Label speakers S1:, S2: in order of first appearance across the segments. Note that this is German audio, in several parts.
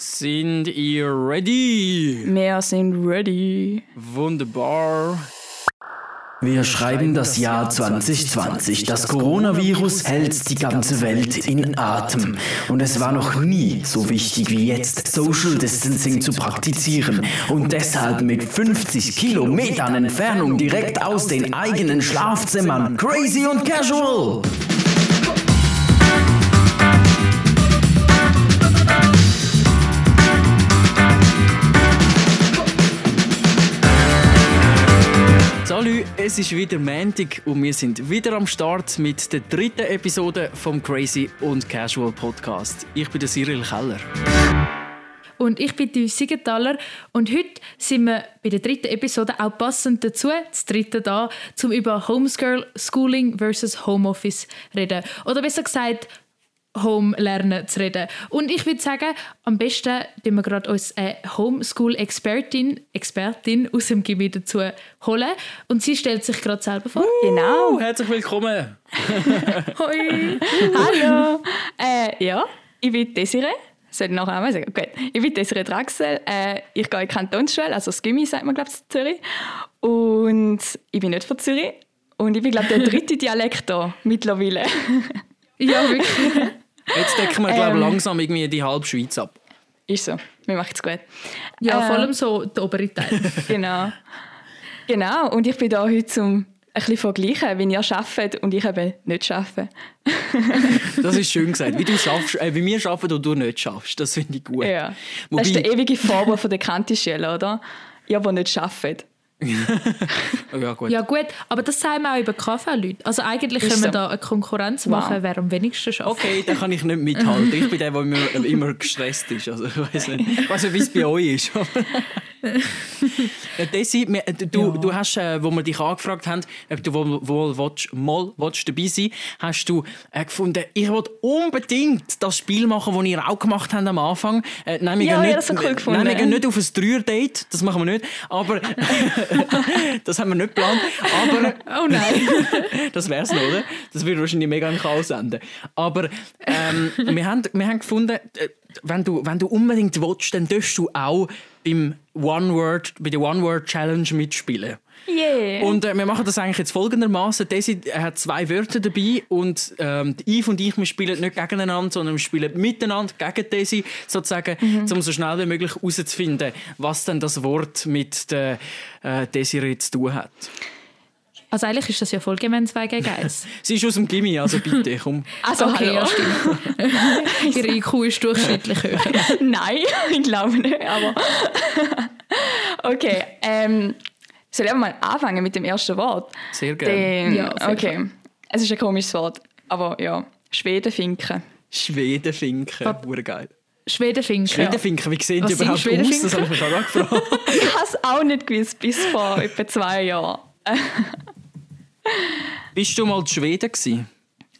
S1: Sind ihr ready?
S2: Wir sind ready.
S1: Wunderbar.
S3: Wir schreiben das Jahr 2020. Das Coronavirus hält die ganze Welt in Atem. Und es war noch nie so wichtig wie jetzt, Social Distancing zu praktizieren. Und deshalb mit 50 Kilometern Entfernung direkt aus den eigenen Schlafzimmern. Crazy und casual!
S1: Salut, es ist wieder Montag und wir sind wieder am Start mit der dritten Episode vom Crazy und Casual Podcast. Ich bin der Cyril Keller.
S4: Und ich bin die Siegenthaler und heute sind wir bei der dritten Episode auch passend dazu, das dritte da, zum über Homeschooling versus Homeoffice reden. Oder besser gesagt, Home lernen zu reden. Und ich würde sagen, am besten tun wir gerade uns eine Homeschool-Expertin Expertin aus dem Gebiet dazu holen. Und sie stellt sich gerade selber vor.
S2: Genau.
S1: Uh, herzlich willkommen.
S4: Hoi!
S2: Hallo. äh, ja, ich bin Desiree. Soll ich nachher einmal sagen? Gut. Ich bin Desiree Draxel. Äh, ich gehe in die Kantonsschule, also das Gimmi sagt man, glaube ich, in Zürich. Und ich bin nicht von Zürich. Und ich bin, glaube ich, der dritte Dialekt hier mittlerweile.
S4: Ja, wirklich.
S1: Jetzt decken wir, glaube
S2: Ähm.
S1: langsam irgendwie die halbe Schweiz ab.
S2: Ist so. Wir machen es gut.
S4: Ja,
S2: Äh,
S4: vor allem so der obere Teil.
S2: Genau. Genau. Und ich bin da heute, um ein bisschen zu vergleichen, wie ihr arbeitet und ich eben nicht arbeite.
S1: Das ist schön gesagt. Wie, du schaffst, äh, wie wir arbeiten und du nicht schaffst. Das finde ich gut.
S2: Ja.
S1: Wobei,
S2: Das ist der ewige Vorwurf von der Kantischelle, oder? Ihr, die nicht arbeiten.
S1: Oh ja, gut.
S4: Ja gut, aber das sagen wir auch über Kaffeeleute. Also eigentlich
S2: Ist
S4: können wir
S2: so.
S4: da eine Konkurrenz
S2: Wow.
S4: machen, wer am wenigsten schafft.
S1: Okay, da kann ich nicht mithalten. Ich bin der, der immer, immer gestresst ist. Also, ich weiß nicht, ich weiss nicht wie es bei euch ist. Ja, Desi, wir- äh, du, du hast, äh, wo wir dich angefragt haben, ob du wohl, wohl willst, mal willst dabei sein hast du äh, gefunden, ich will unbedingt das Spiel machen, das ihr auch gemacht habt am Anfang. Äh, nein, wir
S2: Ja,
S1: gehen
S2: ja,
S1: nicht,
S2: cool gefunden.
S1: Nein, wir gehen nicht auf ein Dreier-Date, das machen wir nicht. Aber das haben wir nicht geplant. Aber
S4: Oh nein.
S1: das wär's noch, oder? Das würde wahrscheinlich mega im Chaos enden. Aber ähm, wir, haben, wir haben gefunden, äh, wenn du, wenn du unbedingt willst, dann darfst du auch beim One Word, bei der One Word Challenge mitspielen.
S2: Yeah.
S1: Und äh, wir machen das eigentlich jetzt folgendermaßen. Desi hat zwei Wörter dabei und ähm, Yves und ich, wir spielen nicht gegeneinander, sondern wir spielen miteinander gegen Desi, sozusagen, um so schnell wie möglich herauszufinden, was denn das Wort mit der äh, Desiree zu tun hat.
S4: Also eigentlich ist das ja voll gemein 2 gegen 1.
S1: Sie ist aus dem Gimmi, also bitte, komm.
S2: also,
S4: Okay,
S2: hallo.
S4: ja stimmt. Ihre IQ ist durchschnittlich höher.
S2: Nein, ich glaube nicht, aber. okay, ähm, soll ich mal anfangen mit dem ersten Wort?
S1: Sehr gerne.
S2: Den,
S4: Ja, sehr
S2: okay. Es ist ein komisches Wort, aber ja. Schwedenfinken.
S1: Schwedenfinken, hure geil.
S4: Schwedenfinken.
S1: Schwedenfinken, wie sehen die
S4: Was sind
S1: überhaupt aus? Das habe ich mich auch gefragt.
S2: Ich habe es auch nicht gewusst, bis vor etwa zwei Jahren.
S1: Bist du mal in Schweden gewesen?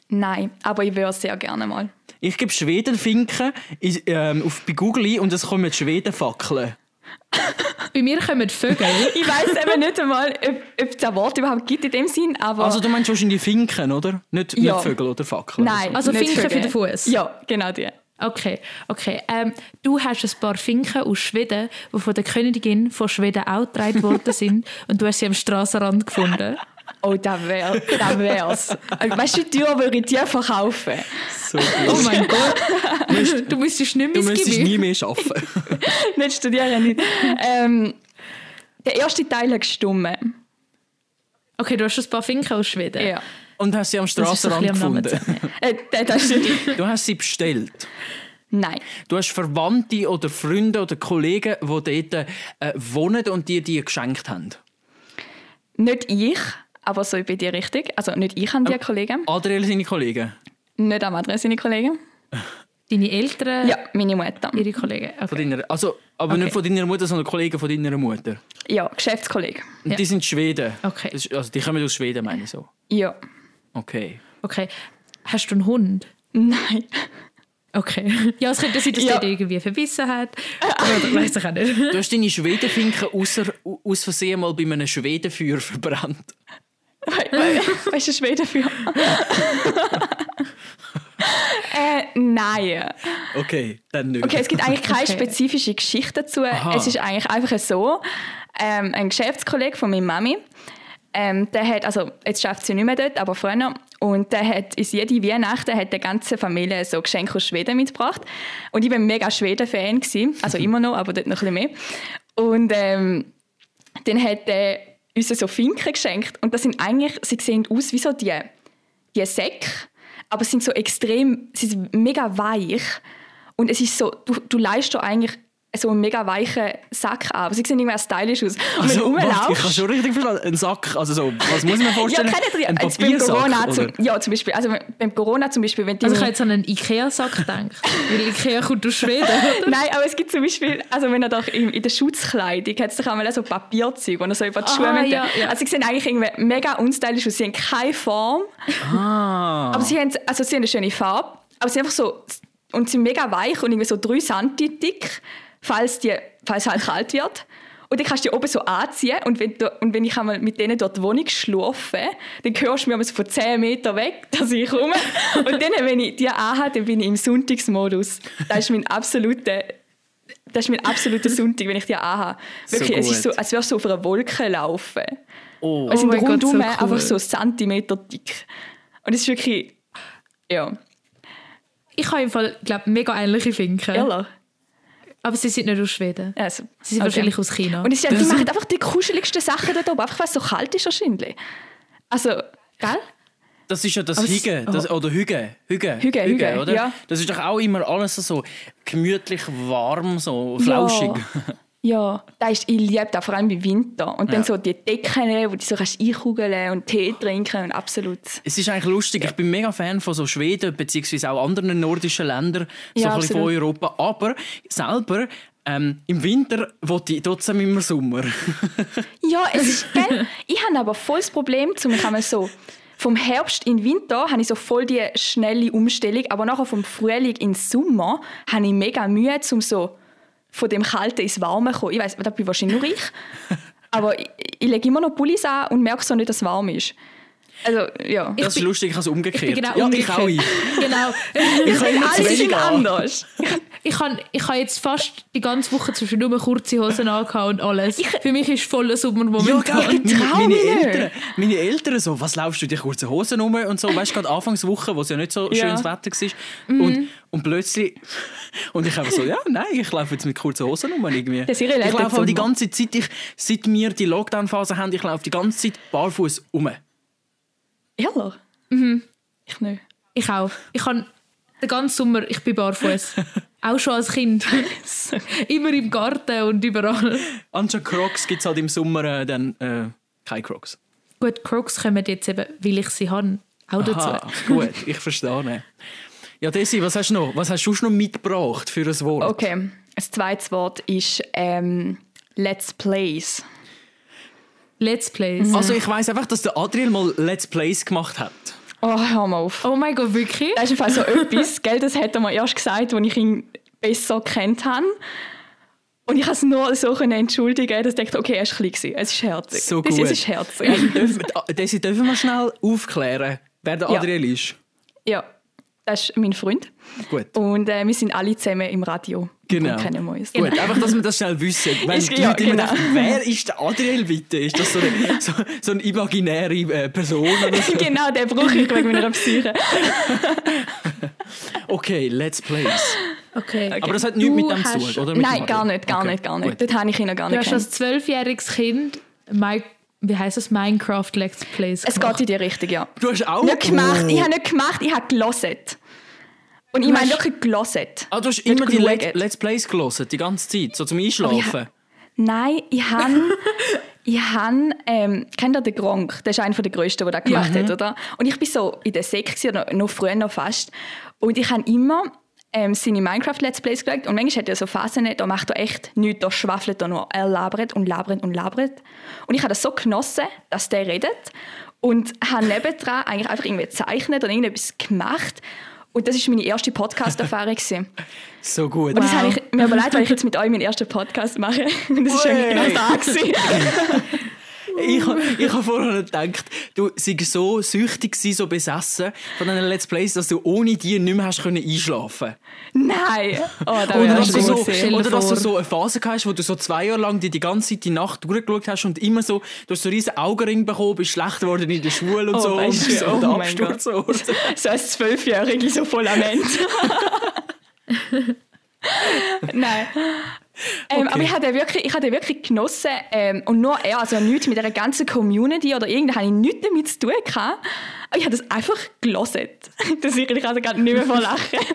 S2: Nein, aber ich würde sehr gerne mal.
S1: Ich gebe Schwedenfinken in- ähm, auf, bei Google ein und es kommen Schwedenfackeln.
S4: Bei mir kommen Vögel.
S2: Ich weiß eben nicht einmal, ob, ob es das Wort überhaupt gibt in dem Sinn, aber.
S1: Also du meinst wahrscheinlich Finken, oder? Nicht,
S2: Ja.
S1: nicht Vögel oder Fackeln.
S2: Nein,
S4: Also
S2: nicht
S4: Finken für den Fuß?
S2: Ja, genau die.
S4: Okay, okay. Ähm, du hast ein paar Finken aus Schweden, die von der Königin von Schweden auch getragen worden sind und du hast sie am Strassenrand gefunden.
S2: Oh, da wär, da wär's. Weißt du, wie teuer würde ich die verkaufen?
S1: So gut.
S4: Oh mein Gott. Du müsstest nicht
S1: Du
S4: mehr ins
S1: müsstest nie mehr arbeiten.
S2: nicht studieren, nicht. Ähm, der erste Teil hat gestummen.
S4: Okay, du hast ein paar Finken aus Schweden.
S2: Ja.
S1: Und hast sie am
S4: Namen
S1: gefunden.
S2: Äh, das.
S1: Du hast sie bestellt.
S2: Nein.
S1: Du hast Verwandte oder Freunde oder Kollegen, die dort äh, wohnen und dir die geschenkt haben.
S2: Nicht ich, aber so bei dir richtig. Also nicht ich an die Kollegen.
S1: Adriel, seine Kollegen.
S2: Nicht am andere seine Kollegen.
S4: Deine Eltern,
S2: Ja, meine Mutter.
S4: ihre Kollegen.
S1: Von
S4: Okay.
S1: deiner, also, aber
S4: Okay.
S1: nicht von deiner Mutter, sondern Kollegen von deiner Mutter.
S2: Ja, Geschäftskollege.
S1: Und
S4: Ja.
S1: die sind Schweden.
S4: Okay.
S1: Das ist- Also die kommen aus Schweden, meine ich so.
S2: Ja.
S1: Okay.
S4: okay. Hast du einen Hund?
S2: Nein.
S4: Okay. Ja, es könnte sein, dass
S2: Ja.
S4: der irgendwie verbissen hat. Oder weiß ich auch nicht.
S1: Du hast deine Schwedenfinken ausser, aus Versehen mal bei einem Schwedenfeuer verbrannt.
S2: We- we- Weißt du, Schweden für? Äh, nein.
S1: Okay, dann nicht.
S2: Okay, es gibt eigentlich keine
S4: Okay.
S2: spezifische Geschichte dazu.
S1: Aha.
S2: Es ist eigentlich einfach so, ähm, ein Geschäftskollege von meiner Mami, ähm, der hat, also jetzt schafft sie nicht mehr dort, aber früher, und der hat uns jede Weihnachten hat der ganze Familie so Geschenke aus Schweden mitgebracht. Und ich war mega Schweden-Fan, gewesen. also immer noch, aber dort noch ein bisschen mehr. Und ähm, dann hat er uns so Finken geschenkt. Und das sind eigentlich, sie sehen aus wie so die, die Säcke, aber sind so extrem, sie sind mega weich. Und es ist so, du, du leist eigentlich so einen mega weichen Sack an. Aber sie sehen irgendwie stylisch aus. Und
S1: Also,
S2: wenn du
S1: warte, ich
S2: rumlaufst...
S1: schon richtig verstanden. Ein Sack, also so, was muss ich mir
S2: Ja,
S1: vorstellen?
S2: ihr,
S1: Ein Papiersack,
S2: Corona, zum, ja, zum Beispiel, also beim Corona zum Beispiel, wenn die
S4: Also ich habe jetzt an einen Ikea-Sack gedacht. Weil Ikea kommt aus Schweden, oder?
S2: Nein, aber es gibt zum Beispiel, also wenn er doch in, in der Schutzkleidung hat es doch einmal so Papierzeug, wo er so über die Schuhe
S4: ja, ja.
S2: Also sie sehen eigentlich irgendwie mega unstylisch aus. Sie haben keine Form,
S1: Ah.
S2: aber sie haben, also sie haben eine schöne Farbe, aber sie sind einfach so, und sie sind mega weich und irgendwie so 3 cm dick, falls, die, falls es halt kalt wird. Und dann kannst du die oben so anziehen und wenn, du, und wenn ich einmal mit denen dort die Wohnung schlafe, dann hörst du mir so von 10 Meter weg, dass ich komme. Und dann, wenn ich die anhabe, dann bin ich im Sonntagsmodus. Das ist mein absoluter, das ist mein absoluter Sonntag, wenn ich die anhabe. Wirklich, es ist so, als würdest du auf einer Wolke laufen.
S1: Oh.
S2: Es sind
S4: mein Gott,
S2: rundum
S4: so cool.
S2: einfach so Zentimeter dick. Und es ist wirklich, ja,
S4: Ich habe im Fall, glaube mega ähnliche Finken.
S2: ehrlich.
S4: Aber sie sind nicht aus Schweden.
S2: Also,
S4: Sie sind
S2: okay.
S4: wahrscheinlich aus China.
S2: Und ja- die
S1: Das-
S2: machen einfach die kuscheligsten Sachen dort oben, einfach weil es so kalt ist wahrscheinlich. Also, gell?
S1: Das ist ja das
S4: Aber
S1: Hüge, das, oder Hüge, Hüge,
S2: Hüge, Hüge,
S1: oder?
S2: ja.
S1: Das ist doch auch immer alles so gemütlich warm, so flauschig.
S2: Ja, da ist, ich liebe das, vor allem im Winter. Und dann
S1: Ja.
S2: so die Decken, wo du so kannst einkugeln und Tee trinken und absolut.
S1: Es ist eigentlich lustig. Ich bin mega Fan von so Schweden beziehungsweise auch anderen nordischen Ländern, so
S2: Ja,
S1: ein bisschen von. Europa. Aber selber ähm, im Winter will ich trotzdem immer Sommer.
S2: Ja, es ist, gell? Ich habe aber voll das Problem, zum einmal so vom Herbst in den Winter habe ich so voll die schnelle Umstellung, aber nachher vom Frühling in den Sommer habe ich mega Mühe, um so von dem Kalten ins Warme kommen. Ich weiß, das bin wahrscheinlich nur ich, aber ich, ich lege immer noch Pullis an und merke so nicht, dass es warm ist. Also, ja.
S1: Das ist
S4: bin-
S1: lustig, ich habe es
S4: ich
S1: umgekehrt.
S4: genau
S1: ja,
S4: umgekehrt.
S1: ich auch. Ich.
S4: Genau.
S1: Ich habe immer zu wenig
S2: anders.
S4: Ich habe ich habe jetzt fast die ganze Woche zwischen nur kurze Hosen angehabt und alles. Für mich ist voller Sommer
S1: Ja, gell, meine, meine. Eltern, meine Eltern so, was laufst du in die kurzen Hosen rum und so, weißt du, gerade Anfangswoche, wo es ja nicht so
S2: Ja.
S1: schönes Wetter war.
S2: Mhm.
S1: Und, und plötzlich, und ich habe so, ja, nein, ich laufe jetzt mit kurzen Hosen rum irgendwie.
S2: Das ist
S1: ich laufe aber die ganze Zeit, ich, seit wir die Lockdown-Phase haben, ich laufe die ganze Zeit barfuß rum.
S2: Ehrlich?
S1: Mhm.
S2: Ich nicht.
S4: Ich auch. Ich habe den ganzen Sommer, ich bin barfuß. auch schon als Kind. Immer im Garten und überall.
S1: Anstatt Crocs gibt es halt im Sommer äh, dann äh, keine Crocs.
S4: Gut, Crocs kommen jetzt eben, weil ich sie habe, auch dazu.
S1: Aha, gut, ich verstehe. Ja, Desi, was hast du noch? Was hast du noch mitgebracht für ein Wort?
S2: Okay, das zweite Wort ist ähm, Let's Plays.
S4: Let's Plays.
S1: Also ich weiß einfach, dass der Adriel mal Let's Plays gemacht hat.
S2: Oh, hör mal auf.
S4: Oh mein Gott, wirklich?
S2: Das ist Fall so etwas, gell, das hat er mir erst gesagt, als ich ihn besser kennt habe. Und ich kann es nur so können entschuldigen, dass ich dachte, okay, er war klein. gewesen. Es ist herzig.
S1: So
S2: das
S1: gut.
S2: ist, es ist herzig.
S1: Ähm, dürfen, Desi, dürfen wir schnell aufklären, wer der
S2: Ja.
S1: Adriel ist?
S2: ja, das ist mein Freund.
S1: Gut.
S2: Und äh, wir sind alle zusammen im Radio.
S1: Genau.
S2: Und kennen wir uns.
S1: Gut, einfach, dass wir das schnell wissen. Wenn
S2: Ist-
S1: die
S2: ja,
S1: Leute immer
S2: genau.
S1: denken, wer ist der Adriel bitte? Ist das so eine, so, so eine imaginäre äh, Person? Oder so?
S2: genau, den brauche ich wegen meiner Psyche.
S1: Okay, Let's Plays.
S4: Okay.
S1: Aber das hat nichts mit
S4: Du
S1: dem zu
S4: hast-
S1: tun, oder? Mit dem
S2: Nein, gar nicht, gar
S1: Okay,
S2: nicht, gar nicht.
S1: gut.
S2: Dort habe ich ihn noch gar
S4: Du
S2: nicht
S4: hast
S2: kennt.
S4: als zwölfjähriges Kind Mi wie heißt das? Minecraft Let's Plays
S2: Es
S4: gemacht.
S2: geht in die Richtung, ja.
S1: Du hast auch...
S2: Nicht gemacht,
S1: Oh.
S2: ich habe nicht gemacht, ich habe gelesen. Und ich meine wirklich gelesen.
S1: Ah, du hast immer die. Let Let's Plays gelesen, die ganze Zeit, so zum Einschlafen.
S2: Nein, ich habe. ich habe. Ähm, kennt ihr den Gronk? Der ist einer der grössten, der das gemacht
S1: Mhm.
S2: hat, oder? Und ich bin so in der Sek, gewesen, oder noch früher noch fast. Und ich habe immer. Ähm, seine Minecraft-Let's Plays geschaut und manchmal hat er so Phasen, da macht er echt nichts, da schwafelt er nur, er labert und labert und labert. Und ich habe das so genossen, dass der redet und habe nebendran eigentlich einfach irgendwie gezeichnet und irgendetwas gemacht. Und das war meine erste Podcast-Erfahrung.
S1: So gut.
S2: Und das habe ich mir überlegt, weil ich jetzt mit euch meinen ersten Podcast mache. Und das war eigentlich genau da.
S1: ich habe ich ha vorher gedacht, du seist so süchtig gewesen, so besessen von diesen Let's Plays, dass du ohne die nicht mehr hast können einschlafen
S2: Nein! Oh,
S1: oder, dass du, so, oder dass du so eine Phase hast, wo du so zwei Jahre lang die, die ganze Zeit die Nacht durchgeschaut hast und immer so, du hast so riesen Augenring bekommen, bist schlecht geworden in der Schule und
S2: Oh,
S1: so.
S2: weißt
S1: und
S2: du,
S1: so
S2: oh mein Gott. So als Zwölfjährige so voll am Ende. Nein. Ähm,
S1: Okay.
S2: Aber ich hatte wirklich, ich hatte wirklich genossen ähm, und nur er, also nichts mit der ganzen Community oder irgendwas habe ich nichts damit zu tun gehabt. Aber ich habe das einfach gelesen. Das ich, ich also gerade nicht mehr vor Lachen.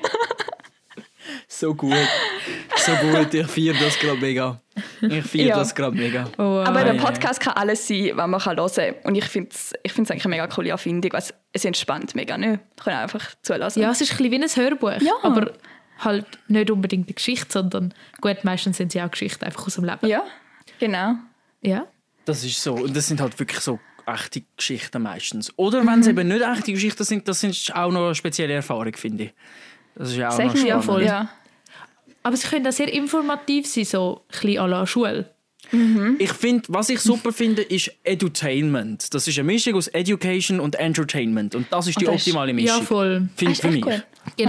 S1: So gut. So gut. Ich feiere das gerade mega. Ich feiere
S2: Ja.
S1: das gerade mega.
S4: Oh, wow.
S2: Aber
S1: ja,
S2: der. Podcast kann alles sein, was man kann hören kann. Und ich finde es ich find's eigentlich eine mega coole Erfindung. weil Es, es entspannt mega. Ne? Ich kann einfach zulassen.
S4: ja, es ist ein bisschen wie ein Hörbuch.
S2: Ja.
S4: Aber halt nicht unbedingt eine Geschichte, sondern gut, meistens sind sie auch Geschichten einfach aus dem Leben.
S2: ja, genau.
S4: Ja.
S1: Das ist so. Und das sind halt wirklich so echte Geschichten meistens. Oder wenn es eben nicht echte Geschichten sind, das ist auch noch eine spezielle Erfahrung, finde ich. Das ist ja auch
S2: Sag
S1: noch spannend.
S2: ja voll. Ja.
S4: Aber sie können auch sehr informativ sein, so ein bisschen à la Schule.
S1: Ich finde, was ich super finde, ist Edutainment. Das ist eine Mischung aus Education und Entertainment. Und das ist die
S2: das ist-
S1: optimale
S4: Ja,
S1: Mischung.
S4: voll.
S1: Finde
S2: Ah,
S1: für mich.
S2: echt gut.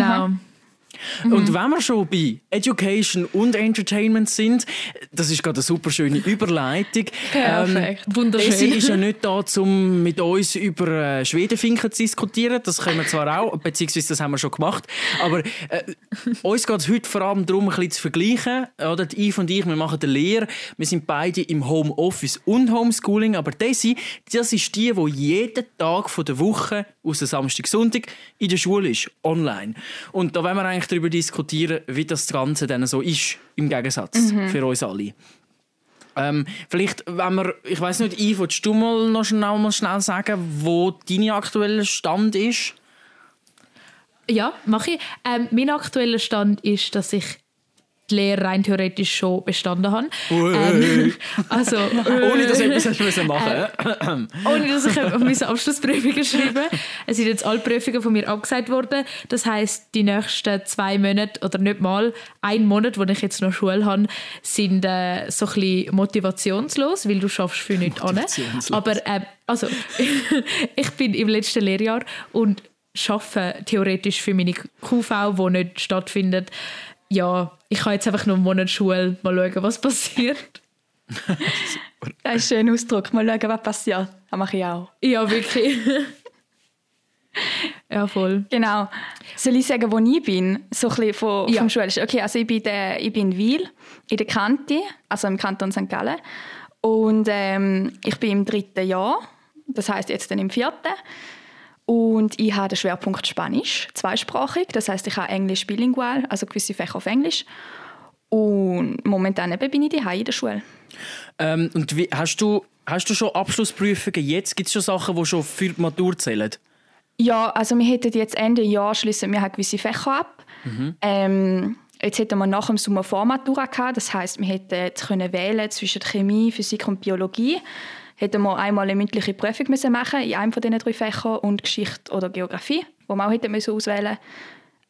S4: Genau.
S1: Und wenn wir schon bei Education und Entertainment sind, das ist gerade eine super schöne Überleitung.
S2: Perfekt.
S4: Wunderschön.
S1: Desi ist ja nicht da, um mit uns über äh, Schwedenfinken zu diskutieren. Das können wir zwar auch, beziehungsweise das haben wir schon gemacht. Aber äh, uns geht es heute vor allem darum, ein bisschen zu vergleichen. Oder? Die Yves und ich, wir machen eine Lehre. Wir sind beide im Homeoffice und Homeschooling. Aber Desi, das ist die, die jeden Tag von der Woche, außer Samstag, Sonntag, in der Schule ist, online. Und da wollen wir eigentlich darüber diskutieren, wie das Ganze dann so ist, im Gegensatz für uns alle. Ähm, vielleicht, wenn wir, ich weiß nicht, Yves, willst du mal noch schnell, mal schnell sagen, wo dein aktueller Stand ist?
S4: Ja, mache ich. Ähm, mein aktueller Stand ist, dass ich die Lehre rein theoretisch schon bestanden habe. Ähm, also,
S1: Ohne dass du etwas müssen machen
S4: ohne dass ich meine Abschlussprüfungen schreiben Es sind jetzt alle Prüfungen von mir abgesagt worden. Das heißt, die nächsten zwei Monate oder nicht mal ein Monat, wo ich jetzt noch Schule habe, sind äh, so ein bisschen motivationslos, weil du schaffst für nichts an. Aber ähm, also, ich bin im letzten Lehrjahr und schaffe theoretisch für meine QV, die nicht stattfindet. Ja, ich habe jetzt einfach noch einen Monat Schule, mal schauen, was passiert.
S2: Das ist ein schöner Ausdruck. Mal schauen, was passiert. Das mache ich auch.
S4: Ja, wirklich. ja, voll.
S2: Genau. Soll ich sagen, wo ich bin? So ein bisschen von,
S4: Ja.
S2: vom Schulischen. Okay, also ich bin, der, ich bin in Wil, in der Kante, also im Kanton St. Gallen. Und ähm, ich bin im dritten Jahr, das heißt jetzt dann im vierten. Und ich habe den Schwerpunkt Spanisch, zweisprachig. Das heißt, ich habe Englisch bilingual, also gewisse Fächer auf Englisch. Und momentan eben bin ich daheim in der Schule.
S1: ähm, und wie, hast, du, hast du schon Abschlussprüfungen jetzt? Gibt es schon Sachen, die schon für die Matur zählen?
S2: Ja, also wir hätten jetzt Ende Jahr schließen wir gewisse Fächer ab. Ähm, jetzt hätten wir nach dem Sommer Vormatura gehabt. Das heißt, wir hätten jetzt können wählen zwischen Chemie, Physik und Biologie. Hätten wir einmal eine mündliche Prüfung müssen machen in einem von diesen drei Fächern und Geschichte oder Geografie, wo wir auch hätten müssen auswählen.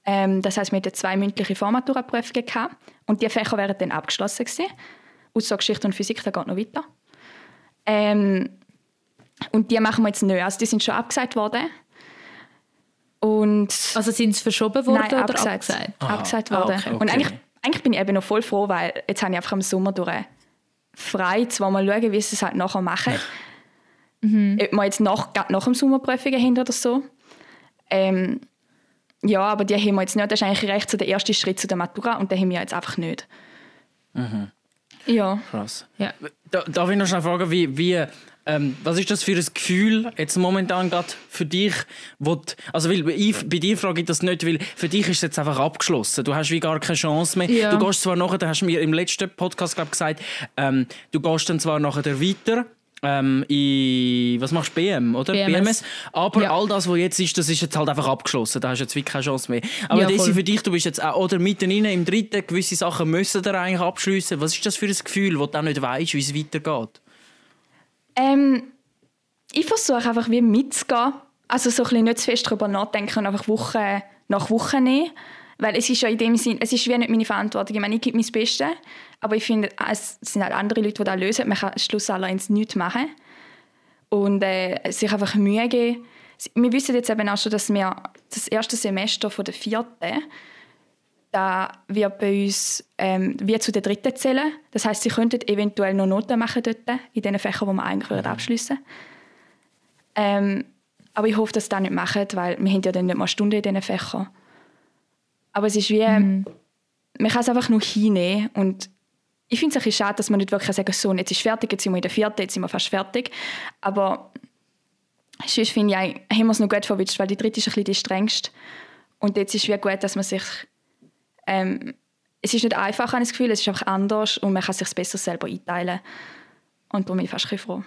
S2: Ähm, das heißt, wir hätten zwei mündliche Vormatura-Prüfungen gehabt und die Fächer wären dann abgeschlossen gewesen. Außer Geschichte und Physik, da geht noch weiter. Ähm, und die machen wir jetzt nicht. Also die sind schon abgesagt worden. Und
S4: Also sind sie verschoben worden
S2: Nein,
S4: oder
S2: abgesagt.
S4: abgesagt?
S2: Abgesagt
S4: Ah,
S2: worden.
S4: okay,
S2: Und
S1: okay.
S2: eigentlich, eigentlich bin ich eben noch voll froh, weil jetzt habe ich einfach im Sommer durch frei, zwar mal schauen, wie sie es halt nachher machen.
S4: Mhm.
S2: Ob wir jetzt nach, nach dem Sommerprüfungen haben oder so. Ähm, ja, aber die haben wir jetzt nicht. Das ist eigentlich recht so der erste Schritt zu der Matura und den haben wir jetzt einfach nicht.
S1: Mhm.
S2: Ja.
S1: Krass.
S4: Ja.
S1: Da, darf ich noch schnell fragen, wie, wie, ähm, was ist das für ein Gefühl jetzt momentan gerade für dich? Wo die, also weil ich, bei dir frage ich das nicht, weil für dich ist es jetzt einfach abgeschlossen. Du hast wie gar keine Chance mehr.
S4: Ja.
S1: Du gehst zwar nachher, du hast mir im letzten Podcast glaub, gesagt, ähm, du gehst dann zwar nachher weiter. Ähm, in, was machst du? BM, oder?
S4: BMS.
S1: Aber
S4: Ja.
S1: all das, was jetzt ist, das ist jetzt halt einfach abgeschlossen. Da hast du jetzt wirklich keine Chance mehr. Aber
S4: Ja,
S1: Desi,
S4: voll.
S1: für dich, du bist jetzt auch, oder mitten rein im dritten, gewisse Sachen müssen da eigentlich abschliessen. Was ist das für ein Gefühl, wo du auch nicht weißt, wie es weitergeht?
S2: Ähm, ich versuche einfach wie mitzugehen. Also so ein nicht zu fest darüber nachdenken und einfach Woche nach Woche nehmen. Weil es ist ja in dem Sinn, es ist wie nicht meine Verantwortung. Ich meine, ich gebe mein Bestes, aber ich finde, es sind halt andere Leute, die das lösen. Man kann schlussendlich nichts machen. und äh, sich einfach Mühe geben. Wir wissen jetzt eben auch schon, dass wir das erste Semester von der vierten da wird bei uns ähm, wie zu der dritten zählen. Das heißt, sie könnten eventuell noch Noten machen dort, in den Fächern, die wir eigentlich mhm. abschließen ähm, Aber ich hoffe, dass sie das nicht machen, weil wir haben ja dann nicht mal Stunden in diesen Fächern. Aber es ist wie, mhm. man kann es einfach nur hinnehmen und ich finde es ein bisschen schade, dass man nicht wirklich sagen so, jetzt ist fertig, jetzt sind wir in der vierten, jetzt sind wir fast fertig. Aber sonst finde ich, haben wir es noch gut verwitscht, weil die dritte ist ein bisschen die strengste. Und jetzt ist es gut, dass man sich ähm, es ist nicht einfach, habe ich das Gefühl, es ist einfach anders und man kann sich besser selber einteilen. Und darum bin ich fast ein froh.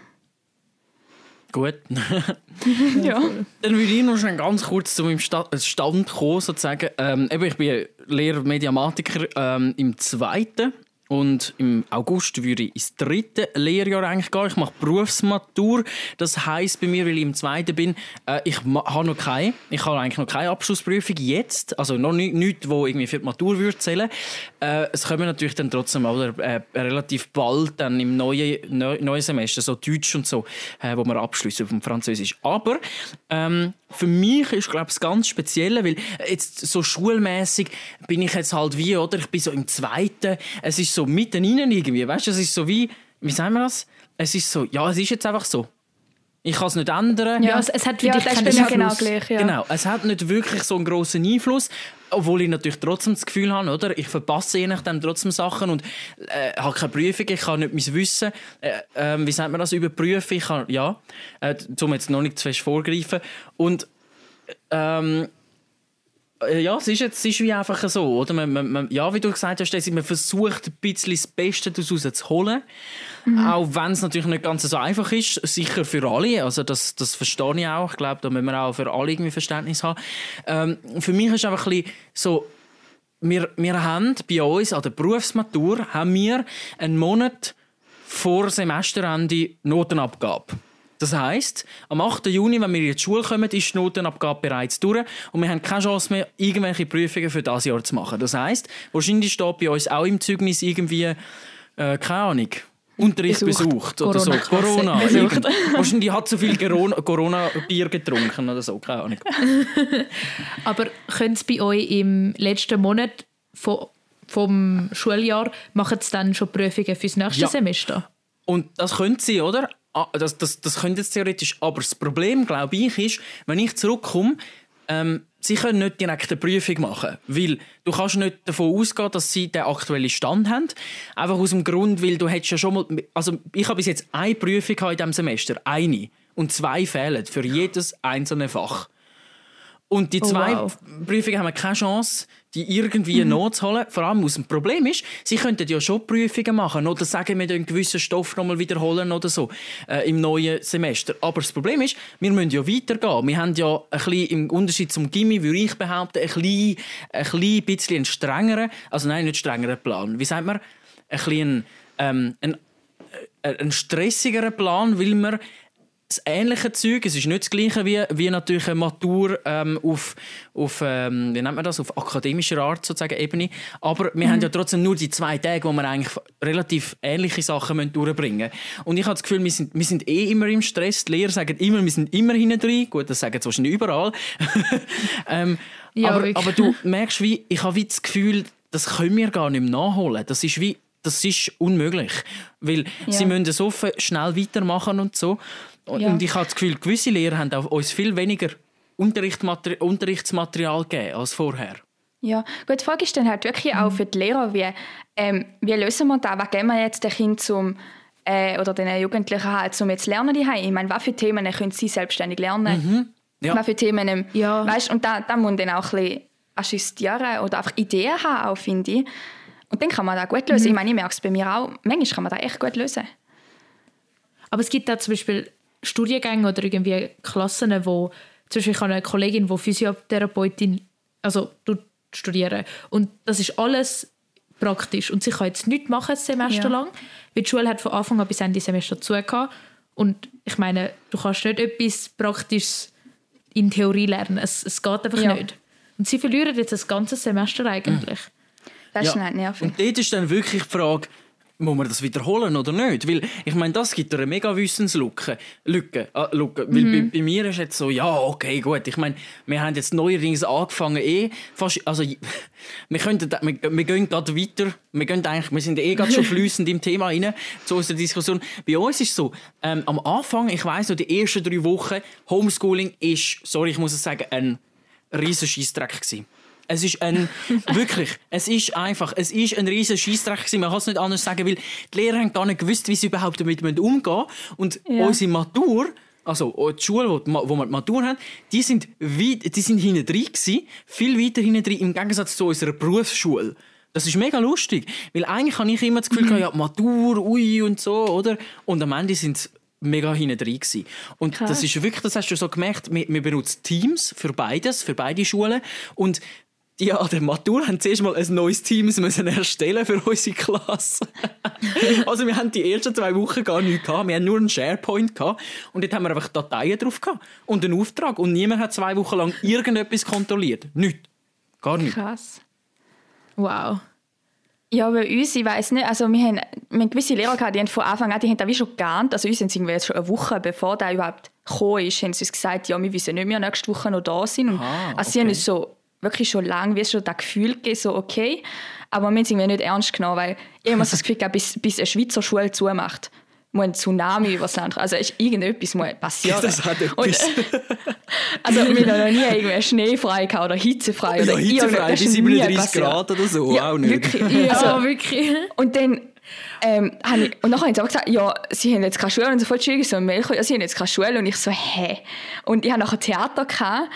S1: Gut.
S2: ja.
S1: Dann würde ich noch schon ganz kurz zu meinem Stand kommen, sozusagen. Ähm, ich bin Lehrer Mediamatiker ähm, im zweiten und im August würde ich ins dritte Lehrjahr eigentlich gehen. Ich mache Berufsmatur. Das heisst bei mir, weil ich im zweiten bin, äh, ich habe noch keine. Ich habe eigentlich noch keine Abschlussprüfung jetzt. Also noch nichts, nicht, wo irgendwie für die Matur würde zählen. Äh, es kommen natürlich dann trotzdem oder, äh, relativ bald dann im neuen, neu, neuen Semester, so Deutsch und so, äh, wo wir abschließen vom Französisch. Aber ähm, für mich ist glaube ich ganz speziell, weil jetzt so schulmäßig bin ich jetzt halt wie, oder? Ich bin so im zweiten. Es ist so mitten rein irgendwie, weißt du? Es ist so wie, wie sagen wir das? Es ist so, ja, es ist jetzt einfach so. Ich kann es nicht ändern.
S4: Ja, es, es hat für
S2: ja,
S4: dich
S2: keinen Einfluss. Genau, gleich, ja.
S1: genau, es hat nicht wirklich so einen grossen Einfluss, obwohl ich natürlich trotzdem das Gefühl habe, oder? Ich verpasse je nachdem trotzdem Sachen und äh, habe keine Prüfung, ich kann nicht mein Wissen, äh, äh, wie sagt man das, überprüfen. Ich kann, ja, äh, um jetzt noch nicht zu fest vorgreifen. Und ähm, äh, ja, es ist, jetzt, es ist wie einfach so, oder? Man, man, man, ja, wie du gesagt hast, man versucht ein bisschen das Beste daraus zu holen. Mhm. Auch wenn es natürlich nicht ganz so einfach ist, sicher für alle. Also das, das verstehe ich auch. Ich glaube, da müssen wir auch für alle irgendwie Verständnis haben. Ähm, für mich ist einfach ein bisschen so, wir, wir haben bei uns an der Berufsmatur haben wir einen Monat vor Semesterende Notenabgabe. Das heisst, am 8. Juni, wenn wir in die Schule kommen, ist die Notenabgabe bereits durch und wir haben keine Chance mehr, irgendwelche Prüfungen für das Jahr zu machen. Das heisst, wahrscheinlich steht bei uns auch im Zeugnis irgendwie, äh, keine Ahnung, Unterricht besucht, besucht oder so. Corona. Besucht. Wahrscheinlich hat zu viel Corona-Bier getrunken oder so, keine Ahnung.
S4: Aber können Sie bei euch im letzten Monat vom Schuljahr machen dann schon Prüfungen fürs nächste ja. Semester?
S1: Und das können Sie, oder? Ah, das, das, das könnte jetzt theoretisch, aber das Problem, glaube ich, ist, wenn ich zurückkomme, ähm, sie können nicht direkt eine Prüfung machen, weil du kannst nicht davon ausgehen, dass sie den aktuellen Stand haben. Einfach aus dem Grund, weil du hättest ja schon mal, also ich habe bis jetzt eine Prüfung in diesem Semester, eine, und zwei fehlen für jedes einzelne Fach. Und die oh, zwei oh, wow. Prüfungen haben keine Chance, die irgendwie mhm. nachzuholen. Vor allem aus dem Problem ist, sie könnten ja schon Prüfungen machen oder sagen, wir einen gewissen Stoff nochmal wiederholen oder so äh, im neuen Semester. Aber das Problem ist, wir müssen ja weitergehen. Wir haben ja ein bisschen, im Unterschied zum Gimmi, würde ich behaupten, ein bisschen, ein klein bisschen einen strengeren, also nein, nicht strengeren Plan. Wie sagt man? Ein bisschen ähm, ein, äh, ein stressigeren Plan, weil wir das ähnliche Zeug. Es ist nicht das gleiche wie, wie natürlich eine Matur ähm, auf, auf ähm, wie nennt man das, auf akademischer Art sozusagen Ebene. Aber wir mhm. haben ja trotzdem nur die zwei Tage, wo wir eigentlich relativ ähnliche Sachen durchbringen müssen. Und ich habe das Gefühl, wir sind, wir sind eh immer im Stress. Die Lehrer sagen immer, wir sind immer hinten drin. Gut, das sagen sie wahrscheinlich überall. ähm, ja, aber, aber, du merkst, wie, ich habe wie das Gefühl, das können wir gar nicht mehr nachholen. Das ist wie das ist unmöglich, weil ja. sie müssen so schnell weitermachen und so. Und, ja. ich habe das Gefühl, gewisse Lehrer haben uns viel weniger Unterrichtsmaterial gegeben als vorher.
S2: Ja, gut, die Frage ist dann halt wirklich auch für die Lehrer, wie, ähm, wie lösen wir das? Was geben wir jetzt den Kindern zum, äh, oder den Jugendlichen halt, um jetzt lernen die Ich meine, was für Themen können sie selbstständig lernen? Mhm. Ja. Was für Themen, ähm, ja. weißt, und da, da muss man dann auch ein bisschen assistieren oder einfach Ideen haben, auch, finde ich. Und dann kann man das gut lösen. Mhm. Ich meine, ich merke es bei mir auch, manchmal kann man das echt gut lösen.
S4: Aber es gibt da zum Beispiel Studiengänge oder irgendwie Klassen, wo zum Beispiel ich habe eine Kollegin, die Physiotherapeutin also studieren und das ist alles praktisch und sie kann jetzt nichts machen ein Semester ja. lang, weil die Schule hat von Anfang an bis Ende Semester zu und ich meine, du kannst nicht etwas Praktisches in Theorie lernen, es, es geht einfach ja. nicht. Und sie verlieren jetzt das ganze Semester eigentlich.
S2: Das ist ja. nicht nervig.
S1: Und dort ist dann wirklich die Frage, muss man das wiederholen oder nicht? Weil ich meine, das gibt eine mega Wissenslücke. Lücke, äh, Lücke. Weil bei, bei, mir ist jetzt so, ja, okay, gut. Ich meine, wir haben jetzt neuerdings angefangen, eh fast, also wir, könnten, wir, wir gehen gerade weiter. Wir, gehen eigentlich, wir sind eh gerade schon flüssend im Thema rein, zu unserer Diskussion. Bei uns ist es so, ähm, am Anfang, ich weiss noch, die ersten drei Wochen, Homeschooling ist, sorry, ich muss es sagen, ein riesen Scheissdreck gewesen. Es ist ein, wirklich, es ist einfach, es ist ein riesen Scheissdreck. Man kann es nicht anders sagen, weil die Lehrer haben gar nicht gewusst, wie sie überhaupt damit umgehen müssen. Und ja. unsere Matur, also die Schule, wo, wo wir die Matur haben, die sind, weit, die sind hinten drin gewesen, viel weiter hinten drin, im Gegensatz zu unserer Berufsschule. Das ist mega lustig, weil eigentlich habe ich immer das Gefühl, mhm. ja, Matur, ui und so, oder? Und am Ende sind es mega hinten drin gewesen. Und Krass. das ist wirklich, das hast du so gemerkt, wir, wir benutzen Teams für beides, für beide Schulen und die an der Matur haben zuerst mal ein neues Team müssen erstellen für unsere Klasse. also wir haben die ersten zwei Wochen gar nichts gehabt. Wir haben nur einen SharePoint gehabt und dort haben wir einfach Dateien drauf gehabt und einen Auftrag und niemand hat zwei Wochen lang irgendetwas kontrolliert. Nicht. Gar nicht.
S2: Krass. Wow. Ja, bei uns, ich weiß nicht, also wir haben, wir haben gewisse Lehrer gehabt, die haben von Anfang an, die haben da wie schon geahnt, also uns sind sie jetzt schon eine Woche, bevor der überhaupt gekommen ist, haben sie uns gesagt, ja, wir wissen nicht mehr nächste Woche noch da sind. Und, Aha, also sie haben uns so wirklich schon lange wie schon das Gefühl gegeben, so okay. Aber wir haben es irgendwie nicht ernst genommen, weil ich immer so das Gefühl gehabt, bis, bis eine Schweizer Schule zumacht, muss ein Tsunami über das Land. Also ist irgendetwas muss passieren.
S1: Das hat etwas.
S2: Und, also wir haben noch nie irgendwie schneefrei gehabt oder hitzefrei.
S1: Oder ja, hitzefrei, bis 37 Grad oder so,
S2: ja,
S1: auch nicht.
S2: Wirklich. Ja, also, wirklich. Und dann ähm, ich, und dann haben sie aber gesagt, ja, sie haben jetzt keine Schule. Und so voll schwierig, so Mail, ja, sie haben jetzt keine Schule. Und ich so, hä? Und ich hatte nachher Theater. Gehabt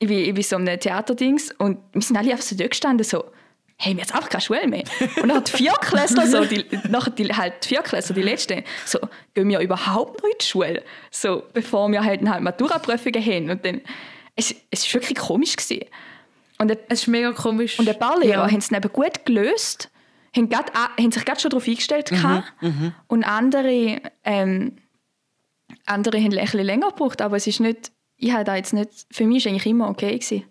S2: ich bin so einem Theaterdings und wir sind alle einfach so dort gestanden, so, hey, wir haben jetzt auch keine Schule mehr. Und dann hat die Vierklässler, so, die, nachher die, halt die Vierklässler, die Letzten, so, gehen wir überhaupt noch in die Schule? So, bevor wir halt, halt Maturaprüfungen haben. Und dann, es, es war wirklich komisch. Gewesen.
S4: Und es ist mega komisch.
S2: Und ein paar Lehrer ja. haben es eben gut gelöst, haben, grad, haben sich gerade schon darauf eingestellt mhm, mhm, und andere, ähm, andere haben ein länger gebraucht, aber es ist nicht ich habe da jetzt nicht, für mich war eigentlich immer okay. Gewesen.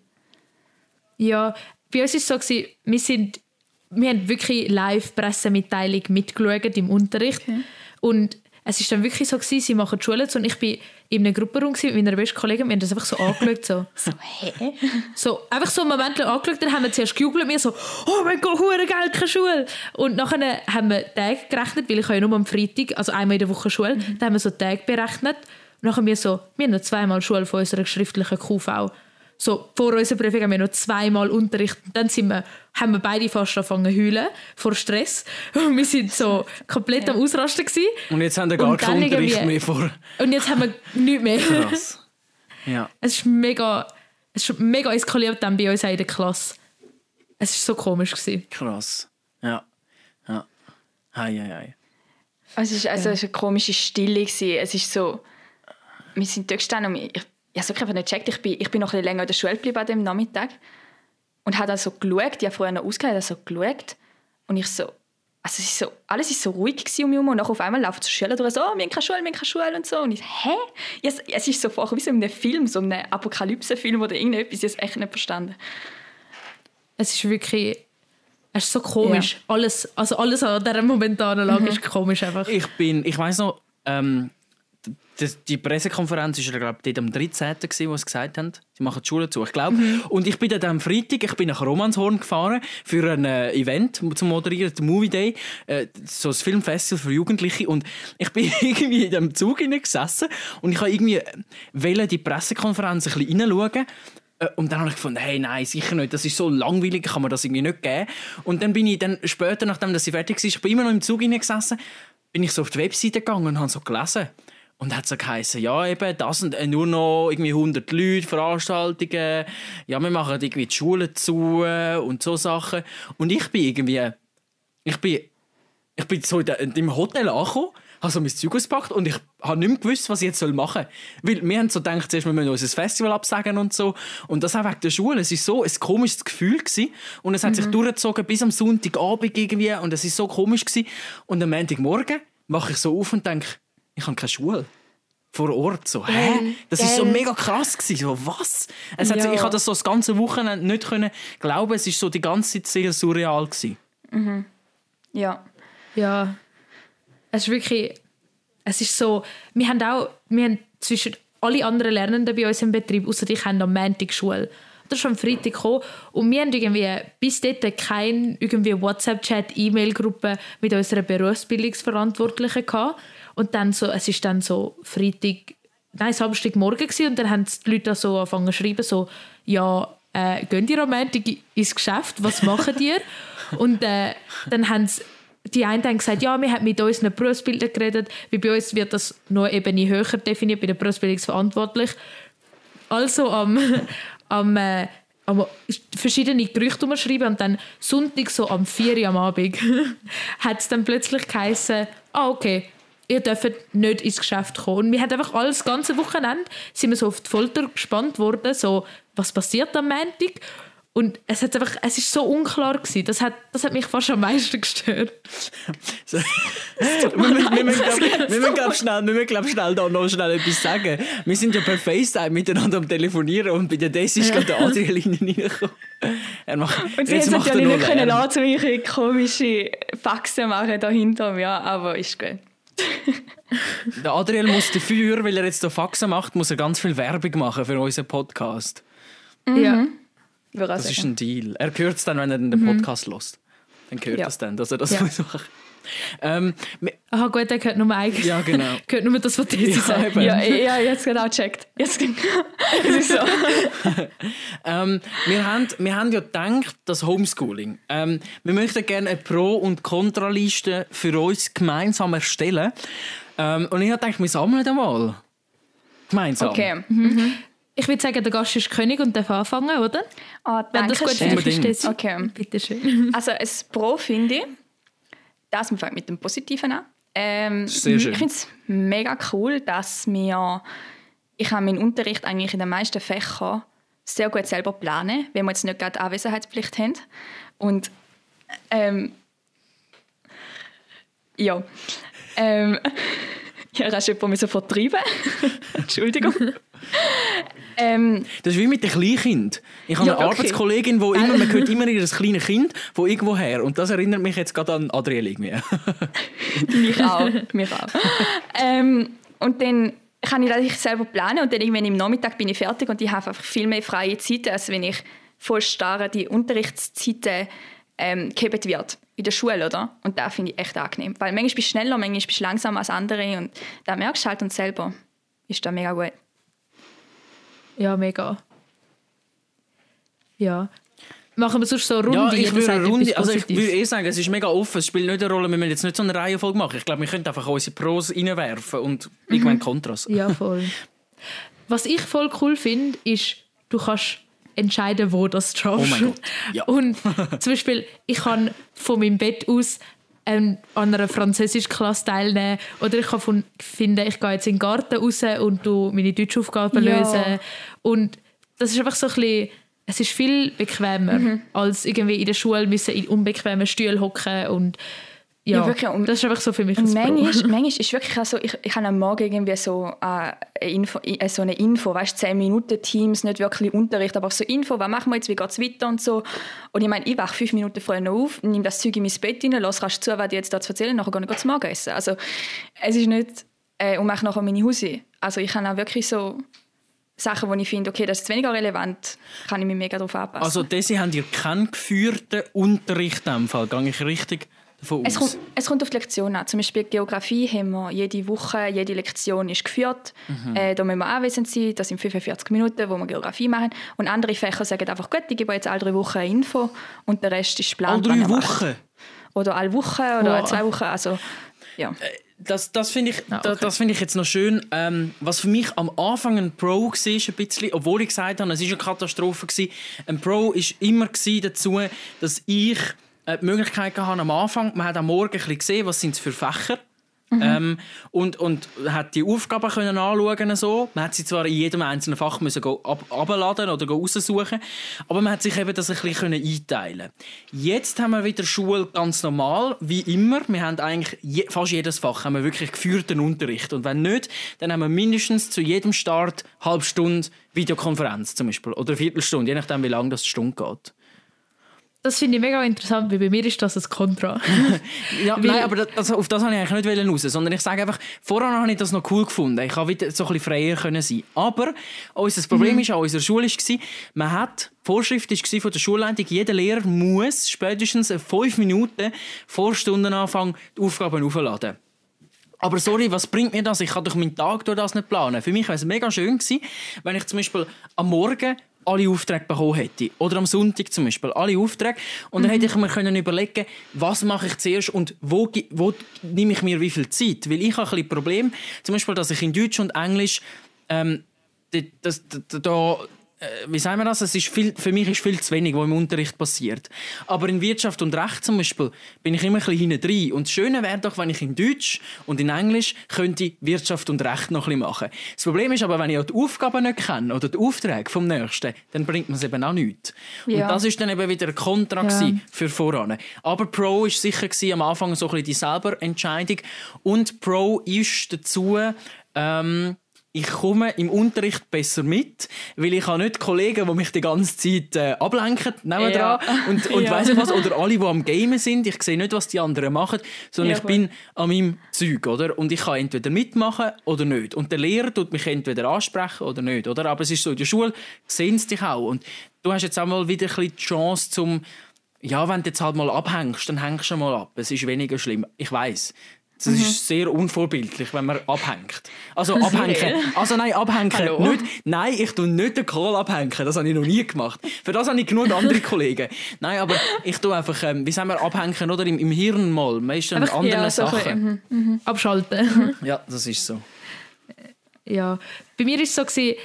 S4: Ja, bei uns war es so, gewesen, wir, sind, wir haben wirklich Live-Pressemitteilung mitgeschaut im Unterricht. Okay. Und es war dann wirklich so, gewesen, sie machen die Schule zu und ich war in einer Gruppe mit meiner besten Kollegin, wir haben das einfach so angeschaut. So,
S2: so hä?
S4: So, einfach so einen Moment lang angeschaut, dann haben wir zuerst gejubelt, mir so, oh mein Gott, hure geil, keine Schule. Und nachher haben wir Tage gerechnet, weil ich ja nur am Freitag, also einmal in der Woche Schule, mhm. dann haben wir so Tage berechnet und dann haben wir so, wir haben noch zweimal Schule von unserer schriftlichen QV. So, vor unserer Prüfung haben wir noch zweimal Unterricht. Dann sind wir, haben wir beide fast angefangen zu heulen vor Stress. Und wir sind so komplett ja. am Ausrasten. Gewesen.
S1: Und jetzt haben wir gar keinen Unterricht mehr vor.
S4: Und jetzt haben wir nichts mehr.
S1: Krass. Ja.
S4: Es ist mega, es ist mega eskaliert dann bei uns in der Klasse. Es war so komisch. Gewesen.
S1: Krass. Ja. Ja. Hei, hei, hei.
S2: Es ist, also, ja. es war eine komische Stille. Gewesen. Es ist so wir sind dort gestanden und ich, ich habe wirklich nicht gecheckt. Ich bin, ich bin noch ein länger in der Schule geblieben an dem Nachmittag und habe dann so geschaut, ich habe vorher noch ausgehalten, so geschaut und ich so, also es ist so, alles war so ruhig um mich herum und dann auf einmal laufen so Schüler durch, so, oh, wir haben keine Schule, wir haben keine Schule und so und ich hä? Es, es ist so vorher wie so in einem Film, so einem Apokalypse-Film oder irgendetwas, ich habe es echt nicht verstanden.
S4: Es ist wirklich, es ist so komisch. Ja. Alles, also alles an dieser momentanen Lage mhm. ist komisch einfach.
S1: Ich bin, ich weiß noch, ähm, die Pressekonferenz war, glaube ich, am 13. wo sie gesagt haben, sie machen die Schule zu. Ich glaube. Mhm. Und ich bin dann am Freitag, ich bin nach Romanshorn gefahren für ein äh, Event zum Moderieren, den Movie Day, äh, so ein Filmfestival für Jugendliche. Und ich bin irgendwie in dem Zug gesessen und ich habe irgendwie äh, die Pressekonferenz ein bisschen reinschauen. Äh, und dann habe ich gefunden, hey, nein, sicher nicht, das ist so langweilig, kann man das irgendwie nicht geben. Und dann bin ich dann später, nachdem sie fertig war, ich bin immer noch im Zug gesessen, bin ich so auf die Webseite gegangen und habe so gelesen. Und hat so geheißen, ja, eben, das sind nur noch irgendwie 100 Leute, Veranstaltungen, ja, wir machen irgendwie die Schulen zu und so Sachen. Und ich bin irgendwie, ich bin, ich bin so in dem Hotel angekommen, habe so mein Zeug ausgepackt und ich habe nicht mehr gewusst, was ich jetzt machen soll. Weil wir haben so gedacht, zuerst wir müssen unser Festival absagen und so. Und das auch wegen der Schule. Es war so ein komisches Gefühl. Gewesen. Und es hat mhm. sich durchgezogen bis am Sonntagabend irgendwie. Und es war so komisch. Gewesen. Und am Montagmorgen wache ich so auf und denke, ich habe keine Schule vor Ort. So, hä? Das war so mega krass. Gewesen. So, was? Es hat. Ich habe das so das ganze Wochenende nicht können glauben. Es war so die ganze Zeit sehr surreal. Gewesen.
S2: Mhm. Ja.
S4: Ja. es ist wirklich, es ist so, wir haben auch, wir haben zwischen alle anderen Lernenden bei uns im Betrieb, außer ich, haben am Montag Schule. Das ist am Freitag gekommen und wir haben irgendwie bis dort keine irgendwie WhatsApp-Chat, E-Mail-Gruppe mit unserer Berufsbildungsverantwortlichen gehabt. Und dann so, es ist dann so Freitag, nein, Samstagmorgen gewesen, und dann haben die Leute so angefangen zu schreiben, so, ja, äh, gehen die am Montag ins Geschäft, was machen die? und äh, dann haben sie die einen haben gesagt, ja, wir haben mit unseren Berufsbildern geredet, wie bei uns wird das noch Ebene höher definiert, bei der Berufsbildungsverantwortlich. Also am, am, äh, am verschiedene Gerüchte umschreiben und dann Sonntag so am 4 Uhr am Abend hat es dann plötzlich geheißen, ah okay, ihr dürft nicht ins Geschäft kommen. Und wir haben einfach alles ganze Wochenende sind wir so auf die Folter gespannt worden, so was passiert am Montag und es, hat einfach, es ist so unklar gewesen. Das hat, das hat mich fast am meisten gestört.
S1: so. wir müssen, wir müssen, glaub, wir müssen glaub, schnell, wir müssen glaub, schnell da noch schnell etwas sagen. Wir sind ja per FaceTime miteinander am Telefonieren und bei der Daisy ist gerade der Adrian reingekommen.
S2: Er macht, und sie hätten natürlich nicht können lassen, komische Faxen machen da hinter mir, aber ist gut.
S1: der Adriel muss dafür, weil er jetzt hier Faxen macht, muss er ganz viel Werbung machen für unseren Podcast.
S2: Mhm. Ja.
S1: Das ist ein Deal. Er hört es dann, wenn er den. Podcast mhm. lässt. Dann hört ja. es dann, dass er das ja. muss machen ähm,
S4: Aha, gut, er gehört nur eigentlich.
S1: Ja, genau.
S4: gehört nur das, was du ja,
S2: sagst. Ja, ja, jetzt genau gecheckt. Jetzt es ist so.
S1: ähm, wir, haben, wir haben ja gedacht, das Homeschooling. Ähm, wir möchten gerne eine Pro- und Kontraliste für uns gemeinsam erstellen. Ähm, und ich habe gedacht, wir sammeln einmal. Gemeinsam.
S2: Okay. Mhm.
S4: Ich würde sagen, der Gast ist König und darf anfangen, oder?
S2: Ah, Wenn das gut
S1: findest.
S2: Okay.
S4: Bitte schön.
S2: Also, ein Pro finde ich, das fängt mit dem Positiven an. Ähm,
S1: Sehr schön.
S2: Ich finde es mega cool, dass wir, ich habe meinen Unterricht eigentlich in den meisten Fächern sehr gut selber planen, wenn wir jetzt nicht gerade Anwesenheitspflicht haben. Und ähm, ja, ähm, ja, hast du jemanden vertreiben Entschuldigung.
S1: Ähm, das ist wie mit den Kleinkind. Ich habe ja, eine okay. Arbeitskollegin, wo immer, man hört immer ihr kleines Kind von irgendwo her. Und das erinnert mich jetzt gerade an Adriel irgendwie.
S2: mich auch. Mich auch. ähm, und dann kann ich das selber planen und dann irgendwann im Nachmittag bin ich fertig und ich habe einfach viel mehr freie Zeit, als wenn ich voll starr die Unterrichtszeiten ähm, wird in der Schule, oder? Und da finde ich echt angenehm. Weil manchmal bist du schneller, manchmal bist du langsamer als andere und da merkst du halt und selber ist das mega gut.
S4: Ja, mega. Ja. Machen wir sonst so eine Runde?
S1: Ja, ich würde eine Runde, also ich würde eh sagen, es ist mega offen, es spielt nicht eine Rolle, wir müssen jetzt nicht so eine Reihenfolge machen. Ich glaube, wir könnten einfach unsere Pros reinwerfen und mhm. irgendwann Kontras.
S4: Ja, voll. Was ich voll cool finde, ist, du kannst entscheiden, wo das
S1: schaffst. Oh mein Gott, ja.
S4: Und zum Beispiel, ich kann von meinem Bett aus ähm, an einer Französischklasse teilnehmen. Oder ich kann von, finden, ich gehe jetzt in den Garten raus und du meine Deutschaufgaben ja. lösen. Und das ist einfach so ein bisschen, es ist viel bequemer, mhm. als irgendwie in der Schule müssen in unbequemen Stühlen hocken und ja, ja wirklich. Und das ist einfach so für mich
S2: ein manchmal, manchmal ist wirklich auch so, ich, ich habe am Morgen irgendwie so, äh, eine Info, äh, so eine Info, weißt 10 Minuten Teams, nicht wirklich Unterricht, aber so Info, was machen wir jetzt, wie geht es weiter und so. Und ich meine, ich wache fünf Minuten vorher noch auf, nehme das Zeug in mein Bett rein, lass rasch zu, was ich jetzt da zu erzählen, nachher gehe ich zum Morgenessen. Also es ist nicht, äh, und mache nachher meine Hause. Also ich habe auch wirklich so Sachen, wo ich finde, okay, das ist weniger relevant, kann ich mich mega darauf anpassen.
S1: Also diese haben ihr keinen geführten Unterricht in dem Fall, gehe ich richtig davon
S2: es kommt, es kommt, auf die Lektion an. Zum Beispiel Geografie haben wir jede Woche, jede Lektion ist geführt. Mhm. Äh, da müssen wir anwesend sein. Das sind 45 Minuten, wo wir Geografie machen. Und andere Fächer sagen einfach, gut, ich gebe jetzt alle drei Wochen eine Info und der Rest ist geplant.
S1: Alle drei Wochen?
S2: Oder alle Wochen oder alle zwei Wochen. Also, ja. Äh,
S1: das, das finde ich, ah, okay. das, find ich jetzt noch schön. Ähm, was für mich am Anfang ein Pro war, ein bisschen, obwohl ich gesagt habe, es war eine Katastrophe. Gewesen. Ein Pro war immer dazu, dass ich äh, die Möglichkeit gehabt am Anfang, man hat am Morgen ein bisschen gesehen, was sind es für Fächer Mhm. Ähm, und, und hat die Aufgaben können anschauen so. Man hat sie zwar in jedem einzelnen Fach müssen ab, abladen oder raussuchen, aber man hat sich eben das ein bisschen einteilen Jetzt haben wir wieder Schule ganz normal, wie immer. Wir haben eigentlich je, fast jedes Fach haben wir wirklich geführten Unterricht. Und wenn nicht, dann haben wir mindestens zu jedem Start eine halbe Stunde Videokonferenz zum Beispiel oder eine Viertelstunde, je nachdem, wie lange das die Stunde geht.
S4: Das finde ich mega interessant, weil bei mir ist das ein Kontra.
S1: ja, nein, aber das, also auf das wollte ich eigentlich nicht raus, sondern ich sage einfach, vorher habe ich das noch cool gefunden. Ich habe wieder so ein bisschen freier können sein. Aber unser Problem mhm. ist an unserer Schule war, man hat die Vorschrift war von der Schulleitung, jeder Lehrer muss spätestens fünf Minuten vor Stundenanfang die Aufgaben aufladen. Aber sorry, was bringt mir das? Ich kann doch meinen Tag durch das nicht planen. Für mich wäre es mega schön gewesen, wenn ich zum Beispiel am Morgen alle Aufträge bekommen hätte. Oder am Sonntag zum Beispiel alle Aufträge. Und dann mhm. hätte ich mir können überlegen was mache ich zuerst und wo, wo nehme ich mir wie viel Zeit. Weil ich habe ein Problem, zum Beispiel, dass ich in Deutsch und Englisch ähm, da äh, wie sagen wir das? Es ist viel, für mich ist viel zu wenig, was im Unterricht passiert. Aber in Wirtschaft und Recht zum Beispiel bin ich immer ein bisschen hinten drin. Und das Schöne wäre doch, wenn ich in Deutsch und in Englisch könnte Wirtschaft und Recht noch ein bisschen machen. Das Problem ist aber, wenn ich auch die Aufgaben nicht kenne oder die Aufträge vom Nächsten, dann bringt man es eben auch nichts. Ja. Und das ist dann eben wieder ein Kontra ja. für voran. Aber Pro war sicher gewesen, am Anfang so ein bisschen die selber Entscheidung. Und Pro ist dazu, ähm, ich komme im Unterricht besser mit, weil ich habe nicht Kollegen, die mich die ganze Zeit äh, ablenken, nebenan ja. und, und ja. weiss was, oder alle, die am Gamen sind, ich sehe nicht, was die anderen machen, sondern ja, ich bin an meinem Zeug, oder? Und ich kann entweder mitmachen oder nicht. Und der Lehrer tut mich entweder ansprechen oder nicht, oder? Aber es ist so, in der Schule sehen sie dich auch. Und du hast jetzt auch mal wieder ein bisschen die Chance, zum ja, wenn du jetzt halt mal abhängst, dann hängst du mal ab. Es ist weniger schlimm. Ich weiß. Das mhm. ist sehr unvorbildlich, wenn man abhängt. Also abhängen. Also nein, abhängen. Nicht, nein, ich tue nicht den Kohl abhängen. Das habe ich noch nie gemacht. Für das habe ich genug andere Kollegen. Nein, aber ich tue einfach, ähm, wie sagen wir, abhängen oder im, im Hirn mal. Man ist an anderen ja, so Sachen.
S4: Mhm, mhm. Abschalten.
S1: ja, das ist so.
S4: Ja, bei mir ist es so gewesen,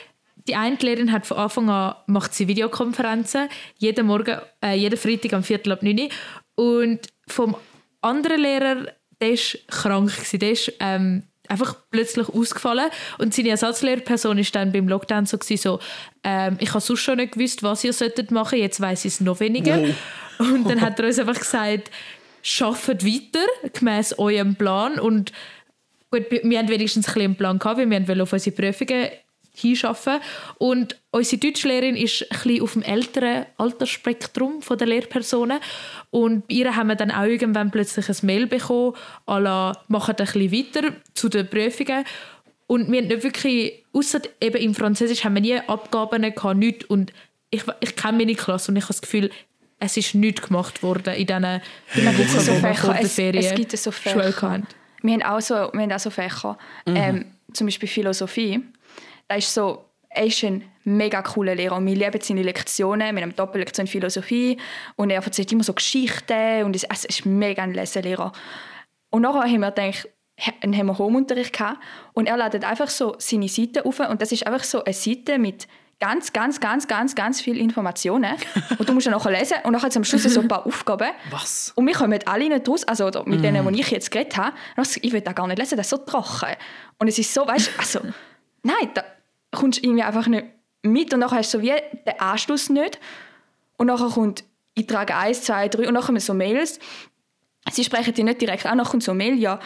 S4: die eine Lehrerin hat von Anfang an macht sie Videokonferenzen jeden Morgen, äh, jeden Freitag am Viertel ab 9 Und vom anderen Lehrer der war krank. Der ist ähm, einfach plötzlich ausgefallen. Und seine Ersatzlehrperson war dann beim Lockdown so, so ähm, ich habe sonst schon nicht gewusst, was ihr solltet machen, jetzt weiß ich es noch weniger. Oh. Und dann hat er uns einfach gesagt, schafft weiter, gemäß eurem Plan. Und gut, wir haben wenigstens ein einen Plan gehabt, weil wir wollten auf unsere Prüfungen hinschaffen. Und unsere Deutschlehrerin ist ein bisschen auf dem älteren Altersspektrum der Lehrpersonen. Und bei ihr haben wir dann auch irgendwann plötzlich ein Mail bekommen, la, machen ein bisschen weiter zu den Prüfungen. Und wir haben nicht wirklich, außer eben im Französisch haben wir nie Abgaben gehabt, nichts. Und ich, ich kenne meine Klasse und ich habe das Gefühl, es ist nichts gemacht worden in diesen Wochen, so wo wir vor der Ferien es, es gibt so Schule hatten.
S2: Wir haben auch so, wir haben auch so Fächer, mhm. ähm, zum Beispiel Philosophie. Da ist so, er ist ein mega cooler Lehrer und wir lieben seine Lektionen. Wir haben Doppellektion Philosophie und er erzählt immer so Geschichten und es, ist mega ein Leselehrer. Und nachher haben wir gedacht, dann haben wir Homeunterricht gehabt und er ladet einfach so seine Seite auf und das ist einfach so eine Seite mit ganz, ganz, ganz, ganz, ganz viele Informationen und du musst dann nachher lesen und es am Schluss so ein paar Aufgaben.
S1: Was?
S2: Und wir kommen alle nicht raus, also mit denen, mm. die ich jetzt geredet habe. Ich will das gar nicht lesen, das ist so trocken. Und es ist so, weißt du, also, nein, da kommst du irgendwie einfach nicht mit und dann hast du so wie den Anschluss nicht. Und dann kommt ich trage 1, 2, 3 und dann kommen so Mails. Sie sprechen die nicht direkt an, kommt so Mail, ja,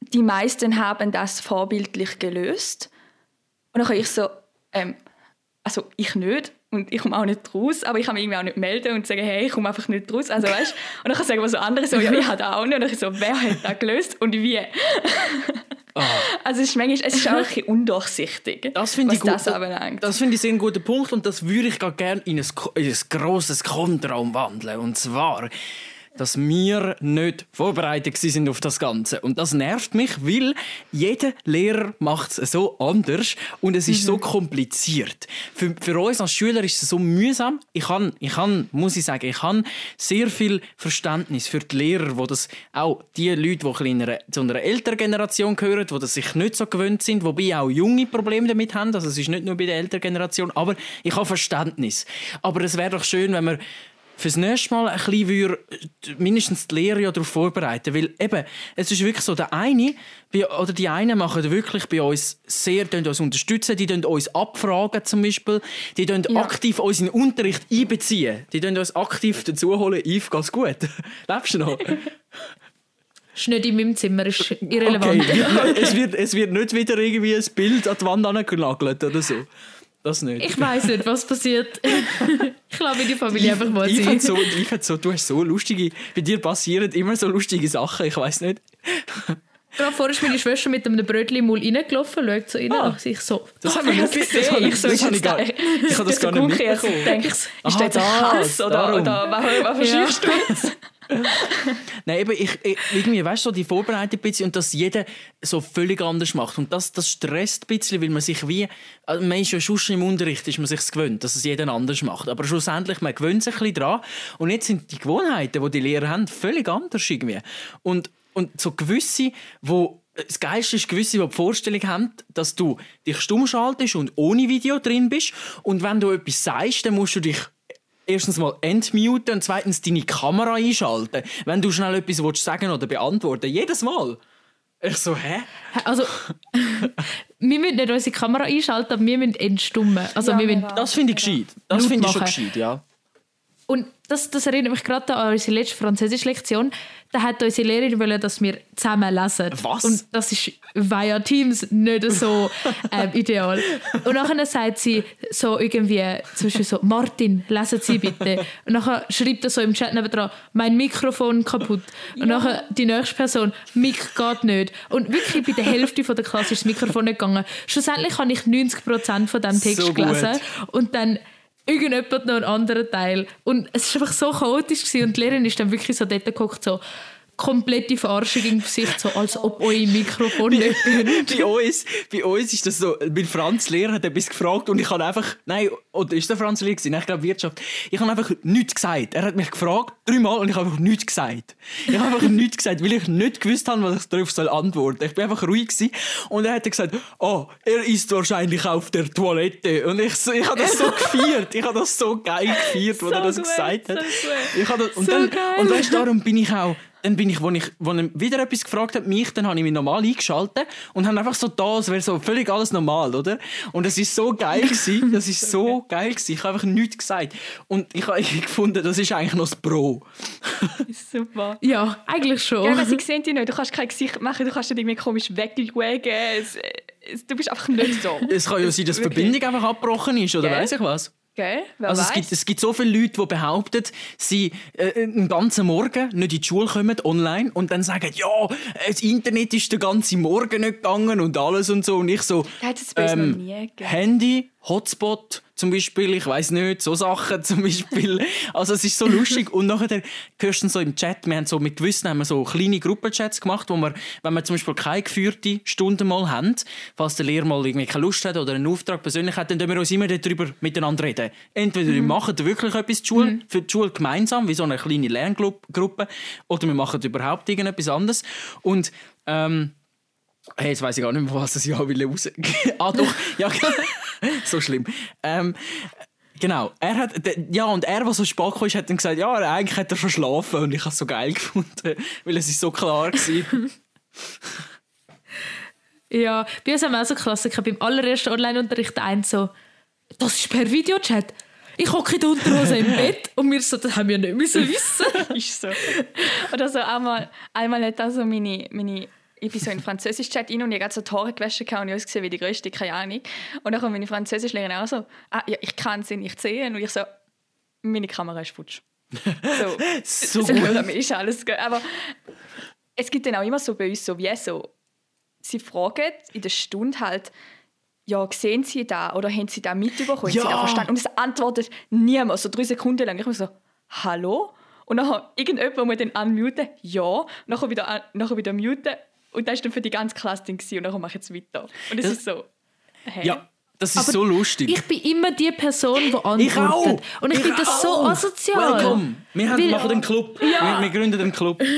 S2: die meisten haben das vorbildlich gelöst. Und dann ich so, ähm, also ich nicht und ich komme auch nicht raus, aber ich kann mich irgendwie auch nicht melden und sagen, hey, ich komme einfach nicht raus, also weißt Und dann kann ich sagen, was so andere so, ja, ich habe auch nicht. Und dann ich so, wer hat das gelöst und wie? Oh. Also es ist manchmal es ist auch ein bisschen undurchsichtig,
S1: das was ich gut, das anbelangt. Das finde ich sehr ein guter Punkt und das würde ich gerne in ein, in ein grosses Kontra umwandeln. Und zwar dass wir nicht vorbereitet sind auf das Ganze. Und das nervt mich, weil jeder Lehrer macht es so anders und es ist mhm. so kompliziert. Für, für uns als Schüler ist es so mühsam. Ich kann, ich kann, muss ich sagen, ich habe sehr viel Verständnis für die Lehrer, wo das auch die Leute, die einer, zu einer älteren Generation gehören, die das sich nicht so gewöhnt sind, wobei auch junge Probleme damit haben. Also es ist nicht nur bei der älteren Generation, aber ich habe Verständnis. Aber es wäre doch schön, wenn man fürs nächste Mal ein bisschen würde, mindestens die Lehre darauf vorbereiten. Weil eben, es ist wirklich so, der eine oder die einen machen wirklich bei uns sehr, die uns unterstützen, die uns abfragen zum Beispiel, die ja. aktiv unseren Unterricht einbeziehen, die uns aktiv dazu holen, Yves, geht's gut? Lebst du noch?
S4: ist nicht in meinem Zimmer, ist irrelevant.
S1: Okay. es, wird, es wird nicht wieder irgendwie ein Bild an die Wand angenagelt oder so. Das nicht.
S4: Ich weiß nicht, was passiert. ich glaube, die Familie einfach mal
S1: ich
S4: sein.
S1: so, so, du hast so lustige, bei dir passieren immer so lustige Sachen, ich weiß nicht.
S4: Gerade vorher ist meine Schwester mit einem Brötchen Mund reingelaufen, schaut so rein.
S1: Ah.
S4: Ich so,
S1: Das haben wir nicht
S2: gesehen.
S1: habe
S2: Ich so,
S1: das ich gar, ich habe das gar nicht mitbekommen.
S2: Denke ich, ist
S1: Aha,
S2: das
S1: das,
S2: Hass oder, oder was, verschiebst du jetzt?
S1: Nein, eben, ich, ich, irgendwie, weißt du, so die Vorbereitung ein bisschen und dass jeder so völlig anders macht. Und das, das stresst ein bisschen, weil man sich wie, also man ist ja schon im Unterricht, ist man sich gewöhnt, dass es jeder anders macht. Aber schlussendlich, man gewöhnt sich ein bisschen dran. Und jetzt sind die Gewohnheiten, die die Lehrer haben, völlig anders irgendwie. Und, und so gewisse, wo das Geilste ist gewisse, die die Vorstellung haben, dass du dich stumm schaltest und ohne Video drin bist. Und wenn du etwas sagst, dann musst du dich erstens mal entmuten und zweitens deine Kamera einschalten, wenn du schnell etwas willst sagen oder beantworten Jedes Mal. Ich so, hä?
S4: also, wir müssen nicht unsere Kamera einschalten, aber wir müssen entstummen. Also,
S2: Ja,
S4: wir müssen
S2: auch.
S1: Das finde ich gescheit. Das finde ich schon gescheit, ja.
S4: Und das, das erinnert mich gerade an unsere letzte Französisch-Lektion. Da hat unsere Lehrerin wollen, dass wir zusammen lesen.
S1: Was?
S4: Und das ist via Teams nicht so ähm, ideal. Und nachher sagt sie so irgendwie, zum Beispiel so, Martin, lesen Sie bitte. Und nachher schreibt er so im Chat nebenan, mein Mikrofon kaputt. Und nachher die nächste Person, Mic geht nicht. Und wirklich bei der Hälfte von der Klasse ist das Mikrofon nicht gegangen. Schlussendlich habe ich 90% von diesem Text
S1: So
S4: gelesen. Und dann irgendjemand noch einen anderen Teil. Und es war einfach so chaotisch gewesen. und die Lehrerin ist dann wirklich so dort geguckt, so komplette Verarschung im Gesicht, so als ob euer Mikrofon nicht gehört.
S1: bei, uns, bei uns ist das so, mein Franz Lehrer hat etwas gefragt und ich habe einfach, nein, oder ist der Franz Lehrer gewesen? Ich glaube Wirtschaft. Ich habe einfach nichts gesagt. Er hat mich gefragt, dreimal, und ich habe einfach nichts gesagt. Ich habe einfach nichts gesagt, weil ich nicht gewusst habe, was ich darauf soll antworten. Ich bin einfach ruhig gewesen. und er hat gesagt, oh, er ist wahrscheinlich auf der Toilette. Und ich, so, ich habe das so gefeiert. Ich habe das so geil gefeiert, als er das
S2: gut,
S1: gesagt hat.
S2: so.
S1: Ich habe das, und
S4: So
S1: dann,
S4: geil.
S1: und weißt, darum bin ich auch dann bin ich, wo ich, wo er wieder etwas gefragt hat, mich, dann habe ich mich normal eingeschaltet und habe einfach so da, es wäre so völlig alles normal, oder? Und es ist so geil gewesen, das ist so geil gewesen. Ich habe einfach nichts gesagt. Und ich habe gefunden, das ist eigentlich noch das Pro.
S2: Super.
S4: Ja, eigentlich schon.
S2: Ja, aber sie sehen dich nicht. Du kannst kein Gesicht machen, du kannst nicht irgendwie komisch wegwagen. Du bist einfach nicht so.
S1: Es kann ja sein, dass die. Verbindung einfach abgebrochen ist, oder
S2: Gell?
S1: weiß ich was?
S2: Gell? Wer
S1: Also es
S2: weiß?
S1: gibt, es gibt so viele Leute, die behaupten, sie äh, einen ganzen Morgen nicht in die Schule kommen, online, und dann sagen, ja, das Internet ist den ganzen Morgen nicht gegangen und alles und so. Und ich so,
S2: gegeben.
S1: Handy, Hotspot zum Beispiel, ich weiß nicht, so Sachen zum Beispiel. Also es ist so lustig. Und nachher hörst du so im Chat, wir haben so mit Gewissen haben wir so kleine Gruppenchats gemacht, wo wir, wenn wir zum Beispiel keine geführte Stunde mal haben, falls der Lehrer mal irgendwie keine Lust hat oder einen Auftrag persönlich hat, dann tun wir uns immer darüber miteinander reden. Entweder wir machen wirklich etwas die Schule, für die Schule gemeinsam, wie so eine kleine Lerngruppe, oder wir machen überhaupt irgendetwas anderes. Und ähm, Hey, jetzt weiß ich gar nicht mehr, was das Jahr will raus. ah, doch, ja, so schlimm. Ähm, genau, er hat, ja, und er, der so spät kam, hat dann gesagt, ja, eigentlich hat er schon schlafen und ich habe es so geil gefunden, weil es ist so klar war.
S4: Ja, bei uns haben wir auch so Klassiker. Beim allerersten Online-Unterricht eins so, das ist per Videochat. Ich hocke in der Unterhose im Bett und wir so, das haben wir nicht müssen wissen.
S2: ist so. Oder so einmal, einmal hat also meine, meine ich bin so in den Französisch-Chat rein und ich habe so die Haare gewaschen und ich ausgesehen wie die Größte, keine Ahnung. Und dann kommt meine Französischlehrerin auch so, ah, ja, ich kann sie nicht sehen. Und ich so, meine Kamera ist futsch. So,
S1: So
S2: so
S1: gut.
S2: Mir ist alles gut. Aber es gibt dann auch immer so bei uns so, wie so, sie fragen in der Stunde halt, ja, sehen Sie da oder haben Sie da mitbekommen? Haben Sie
S1: Ja.
S2: da verstanden? Und es antwortet niemand, so drei Sekunden lang. Ich bin so, hallo? Und dann irgendjemand muss dann unmuten, ja. Und nachher wieder, nachher wieder muten. Und das war dann für die ganze Klasse und dann mache ich jetzt weiter. Und es
S1: Das-
S2: ist so, hä?
S1: Ja, das ist
S4: Aber
S1: so lustig.
S4: Ich bin immer die Person, die antwortet.
S1: Ich auch.
S4: Und ich, finde das so asozial.
S1: Welcome. Wir haben,
S4: Weil-
S1: machen den Club. Wir, wir gründen den Club.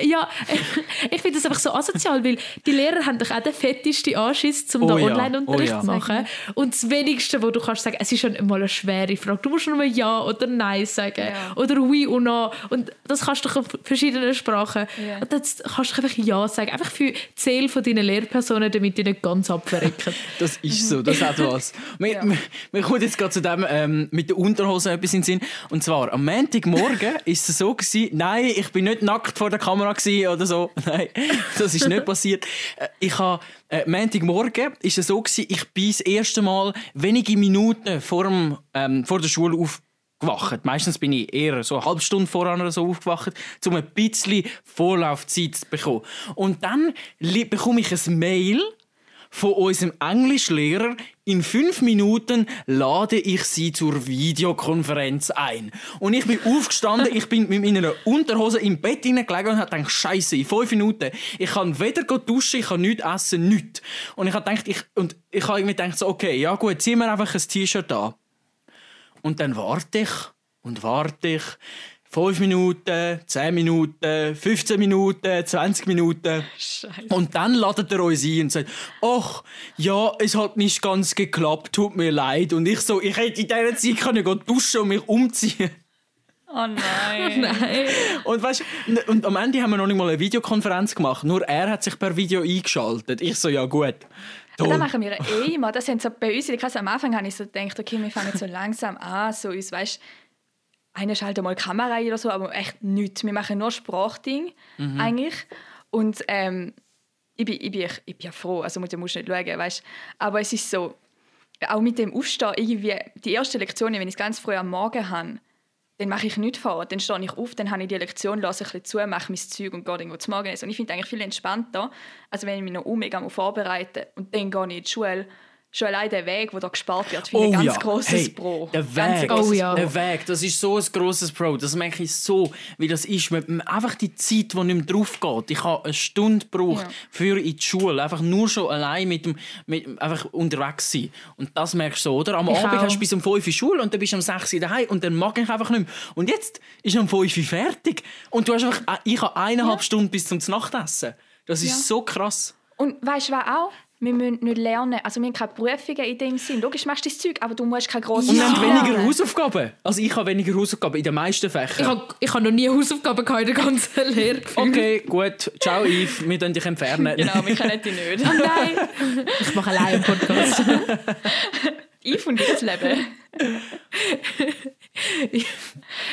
S4: Ja, ich finde das einfach so asozial, weil die Lehrer haben doch auch den fettesten Anschiss, um
S1: Oh
S4: da
S1: ja,
S4: Online-Unterricht
S1: oh ja.
S4: zu machen. Und das Wenigste, wo du kannst sagen, es ist schon mal eine schwere Frage. Du musst nur Ja oder Nein sagen.
S2: Ja.
S4: Oder Oui und No. Und das kannst du doch auf verschiedenen Sprachen.
S2: Ja.
S4: Und dann kannst du einfach Ja sagen. Einfach für die Seele von deinen Lehrpersonen, damit die nicht ganz abverrecken.
S1: Das ist so, das hat was. Mir,
S2: Ja.
S1: mir, kommt jetzt gerade zu dem ähm, mit der Unterhose etwas in den Sinn. Und zwar, am Montagmorgen ist es so gewesen, nein, ich bin nicht nackt vor vor der Kamera oder so. Nein, das ist nicht passiert. Äh, Ich habe äh, Montagmorgen ist es so gewesen, ich bin das erste Mal wenige Minuten vor, dem, ähm, vor der Schule aufgewacht. Meistens bin ich eher so eine halbe Stunde voran oder so aufgewacht, um ein bisschen Vorlaufzeit zu bekommen. Und dann bekomme ich ein Mail von unserem Englischlehrer. In fünf Minuten lade ich sie zur Videokonferenz ein. Und ich bin aufgestanden, ich bin mit meiner Unterhose im Bett hineingelegen und habe gedacht, Scheiße, in fünf Minuten. Ich kann weder duschen, ich kann nichts essen, nichts. Und ich habe gedacht, ich, und ich habe irgendwie gedacht, okay, ja gut, zieh mir einfach ein T-Shirt an. Und dann warte ich und warte ich. Fünf Minuten, zehn Minuten, 15 Minuten, 20 Minuten. Und dann ladet er uns ein und sagt, ach, ja, es hat nicht ganz geklappt, tut mir leid. Und ich so, ich hätte in dieser Zeit können gehen duschen und mich umziehen.
S2: Oh nein.
S4: Nein.
S1: Und, weißt, und am Ende haben wir noch nicht mal eine Videokonferenz gemacht. Nur er hat sich per Video eingeschaltet. Ich so, ja gut.
S2: Das
S1: Toll.
S2: machen wir eh immer. Das haben so bei uns der Klasse am Anfang habe ich so gedacht, okay, wir fangen so langsam an, so uns, weißt, einer schaltet mal die Kamera ein oder so, aber echt nichts. Wir machen nur Sprachding eigentlich. Und ähm, ich, bin, ich, bin, ich bin ja froh, also muss- du musst nicht schauen, weißt. Aber es ist so, auch mit dem Aufstehen, irgendwie, die erste Lektion, wenn ich es ganz früh am Morgen habe, dann mache ich nichts vor. Dann stehe ich auf, dann habe ich die Lektion, lasse ein bisschen zu, mache mein Zeug und gehe irgendwo zum Morgenessen. Und ich finde es eigentlich viel entspannter, als wenn ich mich noch mega vorbereite und dann gehe ich in die Schule. Schon allein der Weg, der da gespart wird, finde ich ein ganz grosses
S1: Oh hey,
S2: Pro.
S1: Der
S2: Ganz
S1: Weg,
S2: grosses
S4: Oh ja.
S1: der Weg, das ist so ein grosses Pro. Das merke ich so, wie das ist. Man- man- Einfach die Zeit, die nicht mehr drauf geht. Ich habe eine Stunde gebraucht
S2: Ja.
S1: für in die Schule. Einfach nur schon allein mit dem, mit, einfach unterwegs sein. Und das merkst du so, oder? Am
S4: Ich
S1: Abend
S4: auch.
S1: hast du bis um 5 Uhr Schule und dann bist du um 6 Uhr daheim und dann mag ich einfach nicht mehr. Und jetzt ist um 5 Uhr fertig. Und du hast einfach, ich habe eineinhalb Stunden bis zum Nachtessen. Das ist
S2: Ja.
S1: so krass.
S2: Und weißt du was auch? Wir müssen nicht lernen. Also wir haben keine Prüfungen in dem Sinn. Logisch machst du das Zeug, aber du musst keine grossen
S1: Und wir haben weniger
S2: lernen.
S1: Hausaufgaben. Also ich habe weniger Hausaufgaben in den meisten Fächern.
S4: Ich habe ich hab noch nie Hausaufgaben gehabt in der ganzen Lehre.
S1: Okay, gut. Ciao, Yves. Wir können dich entfernen.
S2: Genau, wir kennen die nicht.
S4: Nein. Ich mache allein einen Podcast.
S2: Ich und das Leben.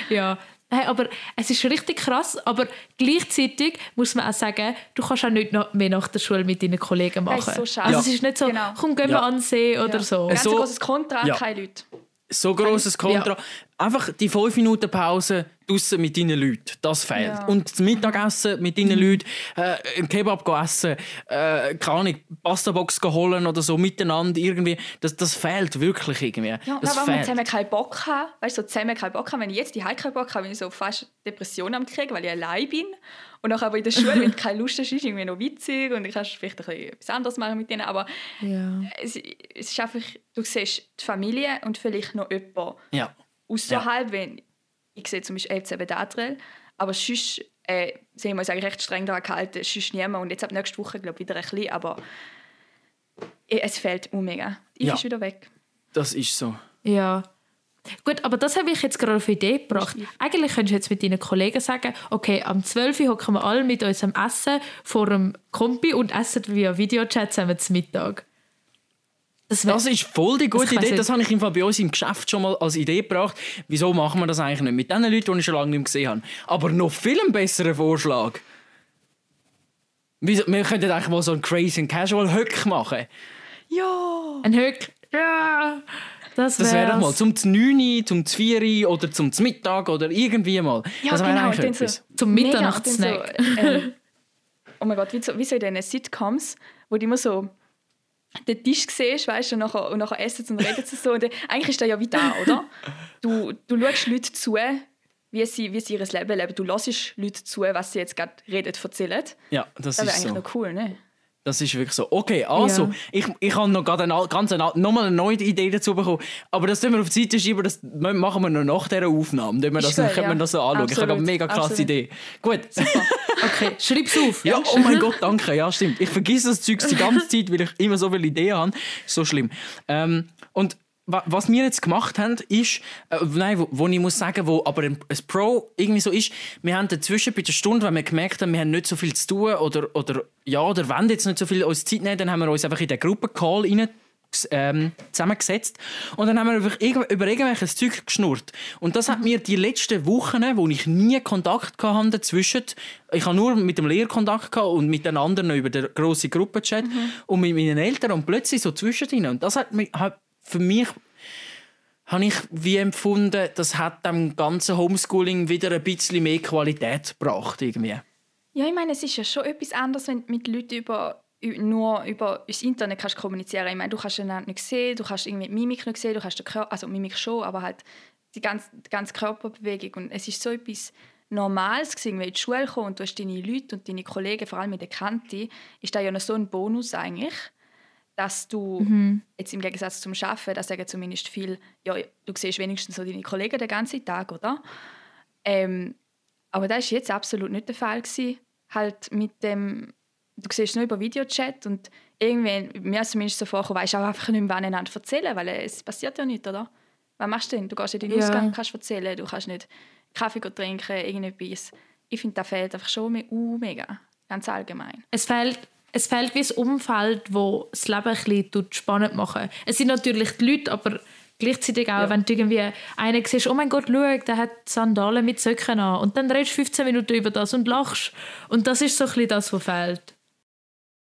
S4: ja. Hey, aber es ist richtig krass, aber gleichzeitig muss man auch sagen, du kannst auch nicht noch mehr nach der Schule mit deinen Kollegen machen.
S2: Das ist so schade.
S4: Also
S1: Ja.
S4: es ist nicht so,
S2: Genau.
S4: komm, gehen wir
S1: Ja.
S4: an den See oder so.
S2: Ganz
S1: So-
S2: großes Kontra,
S1: Ja.
S2: keine Leute.
S1: So grosses Kontra. Einfach die 5 Minuten Pause draussen mit deinen Leuten. Das fehlt.
S2: Ja.
S1: Und das Mittagessen mit deinen Leuten, äh, einen Kebab essen, äh, keine Ahnung, Pastabox holen oder so miteinander irgendwie. Das, das fehlt wirklich irgendwie.
S2: Ja,
S1: das
S2: weil wir zusammen keinen Bock haben. Weißt du, so zusammen keinen Bock haben. Wenn ich jetzt die keinen Bock habe, bin ich so fast Depressionen am kriegen, weil ich allein bin. Und nachher aber in der Schule, wenn du keine Lust hast, ist es irgendwie noch witzig und ich kannst vielleicht ein bisschen etwas anderes machen mit denen. Aber
S4: Ja.
S2: es, es ist einfach, du siehst die Familie und vielleicht noch jemanden
S1: Ja.
S2: außerhalb, wenn ich sehe zum Beispiel FCB Datrel, aber sonst äh, sind wir uns eigentlich recht streng daran gehalten, sonst niemand. Und jetzt ab nächste Woche, glaube ich, wieder ein bisschen, aber es fehlt um mega. Ich
S1: Ja.
S2: ist wieder weg.
S1: Das ist so.
S4: Ja. Gut, aber das habe ich jetzt gerade auf Idee gebracht. Eigentlich könntest du jetzt mit deinen Kollegen sagen, okay, am 12 Uhr hocken wir alle mit unserem Essen vor dem Kompi und essen via Videochat zusammen zum Mittag. Das wär,
S1: Das ist voll die gute
S4: Das
S1: Idee. Das habe ich im Fall bei uns im Geschäft schon mal als Idee gebracht. Wieso machen wir das eigentlich nicht? Mit den Leuten, die ich schon lange nicht mehr gesehen habe. Aber noch viel einen besseren Vorschlag. Wieso- Wir könnten eigentlich mal so einen Crazy and Casual Höck machen.
S2: Ja!
S4: ein Höck. Ja, das
S1: Das wäre doch
S4: wär's.
S1: mal zum 9, zum 4 oder zum Mittag oder irgendwie mal.
S2: Ja,
S1: das wäre
S2: genau.
S1: eigentlich
S2: so-.
S4: Zum Mitternachtssnack.
S2: So, ähm, oh mein Gott, wie so, wie so in diesen Sitcoms, wo du immer so den Tisch siehst, weißt du, und nachher, und nachher essen und reden sie so. Und dann, eigentlich ist das ja wie da, oder? Du, du schaust Leute zu, wie sie, wie sie ihr Leben leben. Du hörst Leute zu, was sie jetzt gerade reden, erzählen.
S1: Ja, das,
S2: Das wäre
S1: ist
S2: eigentlich
S1: so.
S2: noch cool, ne?
S1: Das ist wirklich so. Okay, also,
S4: Ja.
S1: ich, ich habe noch gerade eine, ganz eine, noch mal eine neue Idee dazu bekommen. Aber das tun wir auf die Seite schieben, das machen wir noch nach dieser Aufnahme. Dann wir das, können wir
S2: ja.
S1: das so anschauen. Ich habe eine
S2: Absolut,
S1: mega krasse
S2: absolut.
S1: Idee. Gut.
S4: Okay, schreib's auf.
S1: Ja, oh mein Gott, danke. Ja, stimmt. Ich vergesse das Zeug die ganze Zeit, weil ich immer so viele Ideen habe. So schlimm. Ähm, und was wir jetzt gemacht haben, ist, äh, nein, wo, wo ich muss sagen, wo aber ein, ein Pro irgendwie so ist, wir haben dazwischen bei der Stunde, wenn wir gemerkt haben, wir haben nicht so viel zu tun oder, oder ja, oder wollen jetzt nicht so viel uns Zeit nehmen, dann haben wir uns einfach in den Gruppencall rein ähm, zusammengesetzt und dann haben wir einfach über irgendwelches Zeug geschnurrt. Und das hat mir die letzten Wochen, wo ich nie Kontakt hatte dazwischen, ich habe nur mit dem Lehrer Kontakt gehabt und mit den anderen über den grossen Gruppenchat mhm. und mit meinen Eltern und plötzlich so zwischendrin. Und das hat, mich, hat für mich habe ich wie empfunden, das hat dem ganzen Homeschooling wieder ein bisschen mehr Qualität gebracht irgendwie.
S2: Ja, ich meine, es ist ja schon etwas anderes, wenn du mit Leuten über, nur über das Internet kannst kommunizieren Ich meine, du kannst einander nicht sehen, du kannst irgendwie Mimik nicht sehen, du kannst den Körper, also Mimik schon, aber halt die ganze, die ganze Körperbewegung. Und es ist so etwas Normales gewesen, wenn du in die Schule kommst und du hast deine Leute und deine Kollegen, vor allem mit der Kante, ist da ja noch so ein Bonus eigentlich dass du mhm. jetzt im Gegensatz zum Arbeiten, das sagen zumindest viel, ja, du siehst wenigstens so deine Kollegen den ganzen Tag, oder? Ähm, aber das war jetzt absolut nicht der Fall gewesen. Halt mit dem, du siehst nur über Videochat und irgendwie, mir ist zumindest so vorgekommen, weißt du auch einfach nicht mehr einander erzählen, weil es passiert ja nicht, oder? Was machst du denn? Du gehst in den ja. Ausgang, kannst erzählen, du kannst nicht Kaffee trinken, irgendetwas. Ich finde, das fehlt einfach schon uh, mega, ganz allgemein.
S4: Es fehlt es fehlt wie das Umfeld, wo das Leben ein bisschen spannend machen. Es sind natürlich die Leute, aber gleichzeitig auch, ja. wenn du irgendwie einen siehst, oh mein Gott, schau, der hat Sandalen mit Söcken an und dann redest du 15 Minuten über das und lachst. Und das ist so ein bisschen das, was fehlt.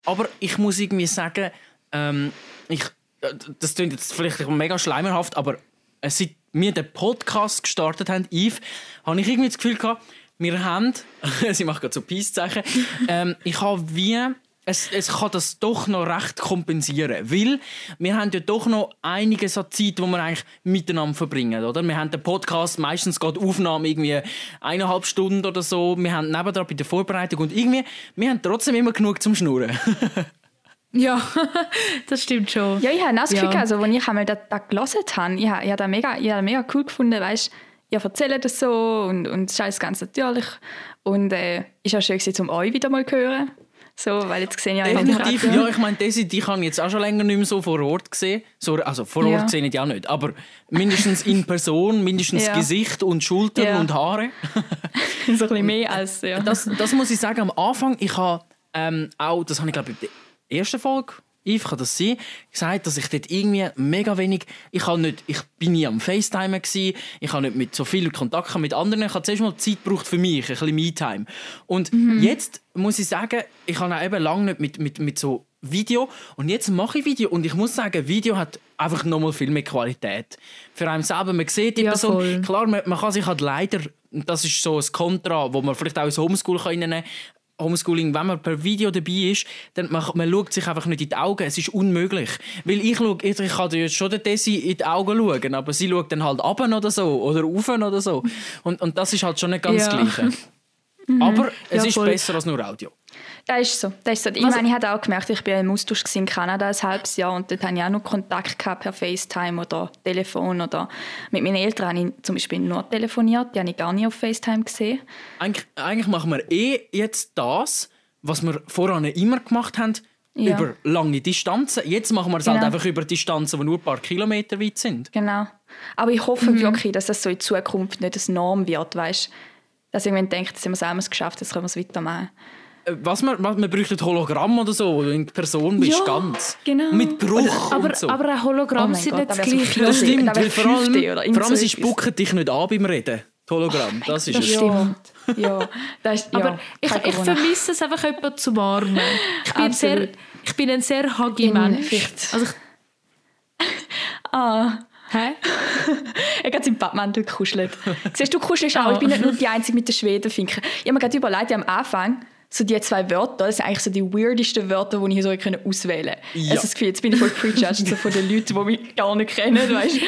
S1: Aber ich muss irgendwie sagen, ähm, ich, äh, das klingt jetzt vielleicht mega schleimerhaft, aber seit wir den Podcast gestartet haben, Yves, habe ich irgendwie das Gefühl gehabt, wir haben, sie macht gerade so Peace-Zeichen, ähm, ich habe wie es, es kann das doch noch recht kompensieren, weil wir haben ja doch noch einige so Zeit, wo wir eigentlich miteinander verbringen, oder? Wir haben den Podcast meistens gerade Aufnahme irgendwie eineinhalb Stunden oder so. Wir haben nebendran bei der Vorbereitung und irgendwie, wir haben trotzdem immer genug zum Schnurren.
S4: ja, das stimmt schon.
S2: Ja, ich habe das Gefühl, ja. also, als ich einmal das, das gelesen habe, ich habe, ich habe das mega, ich habe das mega cool gefunden, weißt ihr erzählt das so und, und es ist alles ganz natürlich. Und es äh, ist auch schön, um euch wieder mal zu hören. So, weil jetzt gesehen ja
S1: Definitiv, ja, ich meine, Desi, die kann jetzt auch schon länger nicht mehr so vor Ort sehen. So, also vor Ort ja. sehe ich ja nicht, aber mindestens in Person, mindestens ja. Gesicht und Schultern ja. und Haare.
S2: so ein bisschen mehr als, ja.
S1: Das, das muss ich sagen, am Anfang, ich habe ähm, auch, das habe ich glaube ich in der ersten Folge Yves, kann das sein, gesagt, dass ich dort irgendwie mega wenig, ich, nicht, ich bin nie am FaceTime gewesen, ich habe nicht mit so viel Kontakt mit anderen, ich habe zuerst mal Zeit gebraucht für mich, ein bisschen Me-Time. Und mhm. jetzt muss ich sagen, ich habe auch eben lange nicht mit, mit, mit so Video und jetzt mache ich Video und ich muss sagen, Video hat einfach nochmal viel mehr Qualität. Für einen selber, man sieht die ja, Person, voll. klar, man, man, kann sich halt leider, das ist so ein Kontra, wo man vielleicht auch ins Homeschool kann reinnehmen Homeschooling, wenn man per Video dabei ist, dann man, man schaut sich einfach nicht in die Augen. Es ist unmöglich. Weil ich, schaue, ich, ich kann jetzt schon der Desi in die Augen schauen, aber sie schaut dann halt ab oder so oder auf oder so. Und, und das ist halt schon nicht ganz ja. das Gleiche. Mhm. Aber es ja, ist besser als nur Audio.
S2: Das ist so. Das ist so. Ich meine, ich habe auch gemerkt, ich war im Austausch in Kanada ein halbes Jahr und dort hatte ich auch noch Kontakt gehabt per FaceTime oder Telefon oder mit meinen Eltern habe ich zum Beispiel nur telefoniert, die habe ich gar nicht auf FaceTime gesehen.
S1: Eigentlich, eigentlich machen wir eh jetzt das, was wir vorher immer gemacht haben, ja. über lange Distanzen. Jetzt machen wir es halt genau. halt einfach über Distanzen, die nur ein paar Kilometer weit sind.
S2: Genau. Aber ich hoffe mhm. wirklich, dass das so in Zukunft nicht eine Norm wird, weißt? Dass irgendwann denkt, jetzt haben wir es einmal geschafft, jetzt können wir es weitermachen.
S1: Was man, man, man bräuchte ein Hologramm oder so, wo du in Person bist, ja, ganz.
S4: Genau.
S1: Mit Geruch
S4: aber,
S1: und so.
S4: Aber ein Hologramm oh sind nicht das Gleiche.
S1: Das stimmt, weil vor allem, vor allem sie spucken dich nicht an beim Reden. Das Hologramm, oh das ist
S4: das
S1: es.
S4: Stimmt. Ja, das ist, ja, aber ich, ich vermisse es einfach, jemanden zu warmen. Ich bin, sehr, ich bin ein sehr huggy Mensch. Also ich,
S2: ah. Hä? er hat seinen Badmantel gekuschelt. Siehst du, du kuschelst auch. Ich bin nicht nur die Einzige mit den Schwedenfinken. Ich habe mir gerade überlegt, am Anfang so die zwei Wörter, das sind eigentlich so die weirdesten Wörter, die ich so auswählen konnte. Ja. Also das Gefühl, jetzt bin ich voll prejudged so von den Leuten, die mich gar nicht kennen, weißt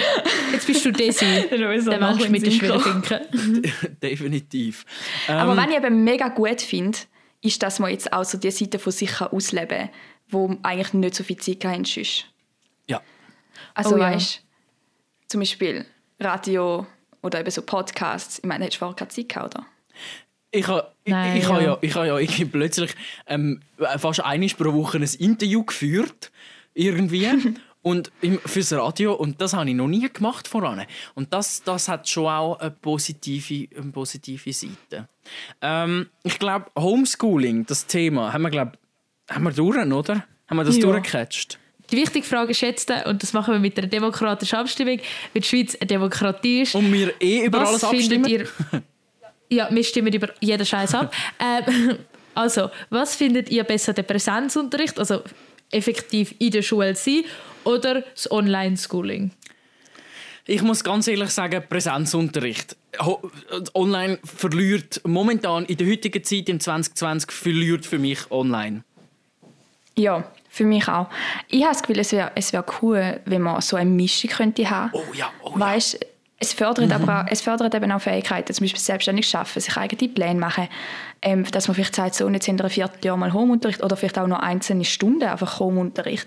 S4: Jetzt bist du Desi, so der Mensch mit den Schwedenfinken.
S1: Definitiv.
S2: Aber ähm, was ich eben mega gut finde, ist, dass man jetzt auch so die Seite von sich ausleben kann, wo eigentlich nicht so viel Zeit haben sonst.
S1: Ja.
S2: Also oh, weißt zum Beispiel Radio oder eben so Podcasts. Ich meine, hättest du vorher keine Zeit gehabt, oder?
S1: Ich habe ich, ich, ja. ja, ich habe ja plötzlich ähm, fast einmal pro Woche ein Interview geführt. Irgendwie. und fürs Radio und das habe ich noch nie gemacht voran und das, das hat schon auch eine positive, eine positive Seite ähm, ich glaube Homeschooling das Thema haben wir glaube haben wir durch oder haben wir das ja. durchgecatcht
S4: die wichtige Frage ist jetzt, und das machen wir mit einer demokratischen Abstimmung, weil die Schweiz eine Demokratie ist.
S1: Und wir eh über
S4: Was
S1: alles abstimmen.
S4: Ja, wir stimmen über jeden Scheiß ab. ähm, also, was findet ihr besser, der Präsenzunterricht, also effektiv in der Schule sein, oder das Online-Schooling?
S1: Ich muss ganz ehrlich sagen, Präsenzunterricht. Online verliert momentan in der heutigen Zeit, im 2020, verliert für mich online.
S2: Ja, für mich auch. Ich habe das Gefühl, es wäre es wär cool, wenn man so eine Mischung könnte haben.
S1: Oh ja, oh ja.
S2: Weißt, es fördert, aber auch, es fördert eben auch Fähigkeiten, zum Beispiel selbstständig arbeiten, sich eigene Pläne machen, ähm, dass man vielleicht sagt, so, jetzt in einem Vierteljahr mal Homeunterricht oder vielleicht auch noch einzelne Stunden einfach Homeunterricht.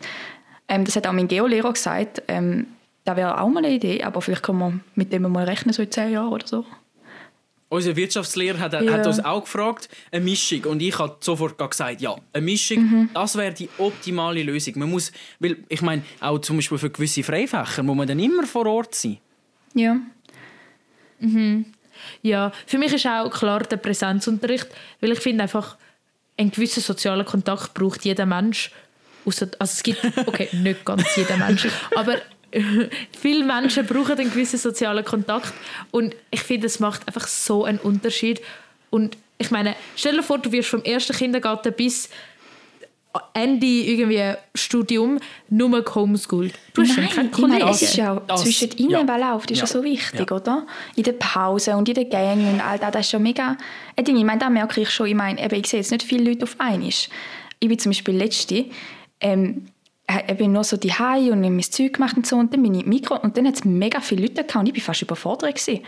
S2: Ähm, das hat auch mein Geolehrer gesagt, ähm, das wäre auch mal eine Idee, aber vielleicht kann man mit dem mal rechnen, so in zehn Jahren oder so.
S1: Unser Wirtschaftslehrer hat,
S2: Ja.
S1: hat uns auch gefragt, eine Mischung. Und ich habe sofort gesagt, ja, eine Mischung,
S2: Mhm.
S1: das wäre die optimale Lösung. Man muss, weil ich meine, auch zum Beispiel für gewisse Freifächer muss man dann immer vor Ort sein.
S2: Ja.
S4: Ja, für mich ist auch klar der Präsenzunterricht, weil ich finde einfach, einen gewissen sozialen Kontakt braucht jeder Mensch. Ausser, also es gibt, okay, nicht ganz jeder Mensch, aber viele Menschen brauchen einen gewissen sozialen Kontakt und ich finde, es macht einfach so einen Unterschied. Und ich meine, stell dir vor, du wirst vom ersten Kindergarten bis Ende irgendwie Studium nur homeschooled. Du hast schon keine
S2: ich meine,
S4: Kollegen.
S2: es ist ja
S1: Das-
S2: zwischen ihnen
S1: ja.
S2: läuft, ist ja.
S1: Ja.
S2: so wichtig,
S1: Ja.
S2: oder? In der Pause und in den Gängen und all das, das ist schon mega ein Ding. Ich meine, da merke ich schon, ich meine, eben, ich sehe jetzt nicht viele Leute auf einmal. Ich bin zum Beispiel letzte, ähm, ich bin nur so die und habe mein Zeug gemacht und so und dann bin ich im Mikro und dann hat es mega viele Leute gehabt und ich bin fast überfordert gewesen.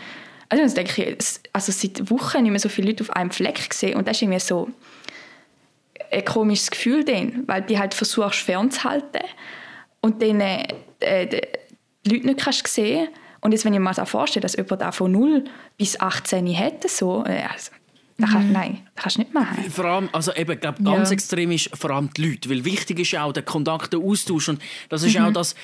S2: Also denke ich, es- also seit Wochen nicht mehr so viele Leute auf einem Fleck gesehen und das ist irgendwie so ein komisches Gefühl dann, weil du halt versuchst fernzuhalten und dann äh, die Leute nicht kannst sehen. Und jetzt wenn ich mir das vorstelle, dass jemand da von 0 bis 18 hätte, so, äh, also, das kann, nein, das kannst du nicht machen.
S1: Vor allem, also eben, glaub, ganz
S4: Ja.
S1: extrem ist vor allem die Leute, weil wichtig ist auch der Kontakt, der Austausch und das ist auch das,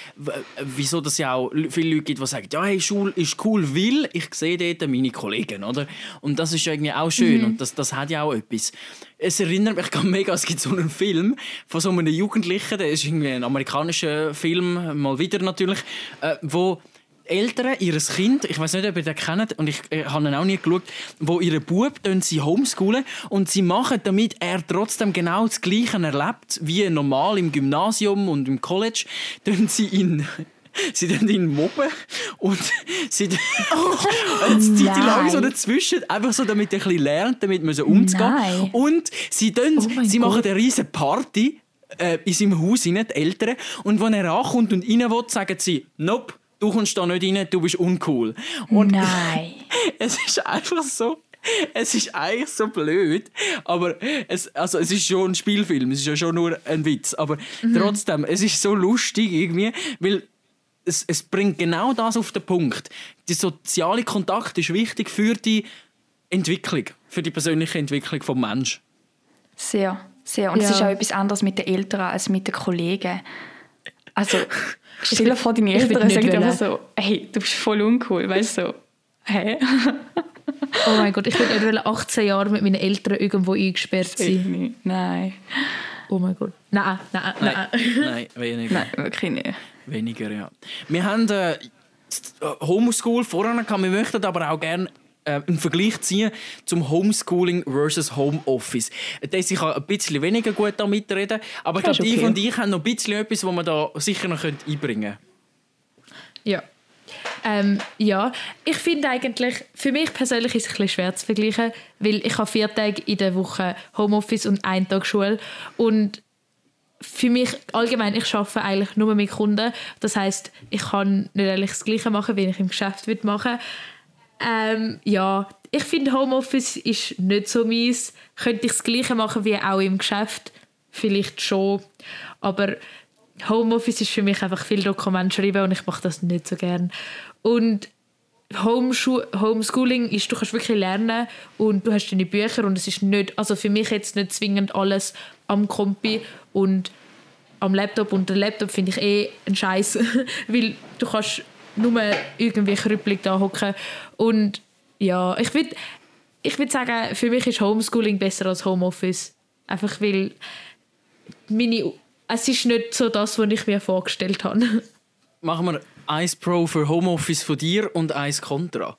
S1: wieso das ja auch viele Leute gibt, die sagen, ja, hey, Schule ist cool, weil ich sehe dort meine Kollegen, oder? Und das ist ja irgendwie auch schön und das, das hat ja auch etwas. Es erinnert mich mega, es gibt so einen Film von so einem Jugendlichen, der ist irgendwie ein amerikanischer Film, mal wieder natürlich, äh, wo Eltern ihres Kind, ich weiß nicht, ob ihr den kennt, und ich, ich habe ihn auch nie geschaut, wo ihre Bub sie homeschoolen und sie machen, damit er trotzdem genau das Gleiche erlebt wie normal im Gymnasium und im College, tun sie ihn Sie tun ihn mobben und sie eine Zeit lang so dazwischen, einfach so, damit er ein bisschen lernt, damit man so umzugehen.
S2: Nein.
S1: Und sie, tun,
S4: Oh
S1: sie machen
S4: Gott.
S1: eine riesige Party äh, in seinem Haus, rein, die Eltern. Und wenn er ankommt und rein will, sagen sie, nope, du kommst da nicht rein, du bist uncool. Und
S2: Nein.
S1: es ist einfach so. Es ist eigentlich so blöd, aber es, also es ist schon ein Spielfilm, es ist ja schon nur ein Witz, aber trotzdem, es ist so lustig irgendwie, weil es, es bringt genau das auf den Punkt. Der soziale Kontakt ist wichtig für die Entwicklung, für die persönliche Entwicklung vom Mensch.
S2: Sehr, sehr. Und es
S4: Ja.
S2: ist auch etwas anderes mit den Eltern als mit den Kollegen. Also, stell dir vor, deine Eltern sagen
S4: wollen.
S2: so, hey, du bist voll uncool, weißt du, so, hä?
S4: Oh mein Gott, ich würde nicht 18 Jahre mit meinen Eltern irgendwo eingesperrt sein.
S2: Nein,
S4: Oh mein Gott. Nein, nein, nein.
S1: Nein, weniger.
S2: nein, wirklich nicht.
S1: Weniger, ja. Wir haben äh, Homeschool vorher gehabt, wir möchten aber auch gerne äh, einen Vergleich ziehen zum Homeschooling versus Homeoffice. Das ich kann ein bisschen weniger gut da mitreden, aber ich glaube,
S2: okay.
S1: und ich haben noch ein bisschen etwas, was wir da sicher noch einbringen können.
S4: Ja. Ähm, ja, ich finde eigentlich, für mich persönlich ist es ein bisschen schwer zu vergleichen, weil ich habe vier Tage in der Woche Homeoffice und einen Tag Schule und für mich allgemein, ich arbeite eigentlich nur mit Kunden. Das heißt, ich kann nicht eigentlich das Gleiche machen, wie ich im Geschäft würde machen. Ähm, ja, ich finde Homeoffice ist nicht so mies. Könnte ich das Gleiche machen wie auch im Geschäft? Vielleicht schon. Aber Homeoffice ist für mich einfach viel Dokument schreiben und ich mache das nicht so gern. Und Homeschooling ist, du kannst wirklich lernen und du hast deine Bücher und es ist nicht, also für mich jetzt nicht zwingend alles am Kompi und am Laptop und der Laptop finde ich eh ein Scheiß, weil du kannst nur irgendwie krüppelig da hocken und ja, ich würde ich würd sagen, für mich ist Homeschooling besser als Homeoffice. Einfach weil meine es ist nicht so das, was ich mir vorgestellt habe.
S1: Machen wir eins Pro für Homeoffice von dir und eins Contra.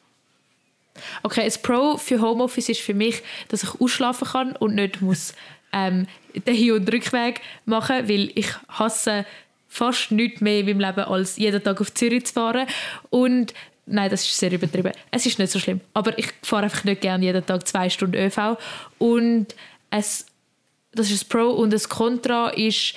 S4: Okay, ein Pro für Homeoffice ist für mich, dass ich ausschlafen kann und nicht muss ähm, den Hin- und Rückweg machen, weil ich hasse fast nichts mehr in meinem Leben, als jeden Tag auf Zürich zu fahren. Und nein, das ist sehr übertrieben. Es ist nicht so schlimm. Aber ich fahre einfach nicht gerne jeden Tag zwei Stunden ÖV. Und es, das ist das Pro. Und das Contra ist,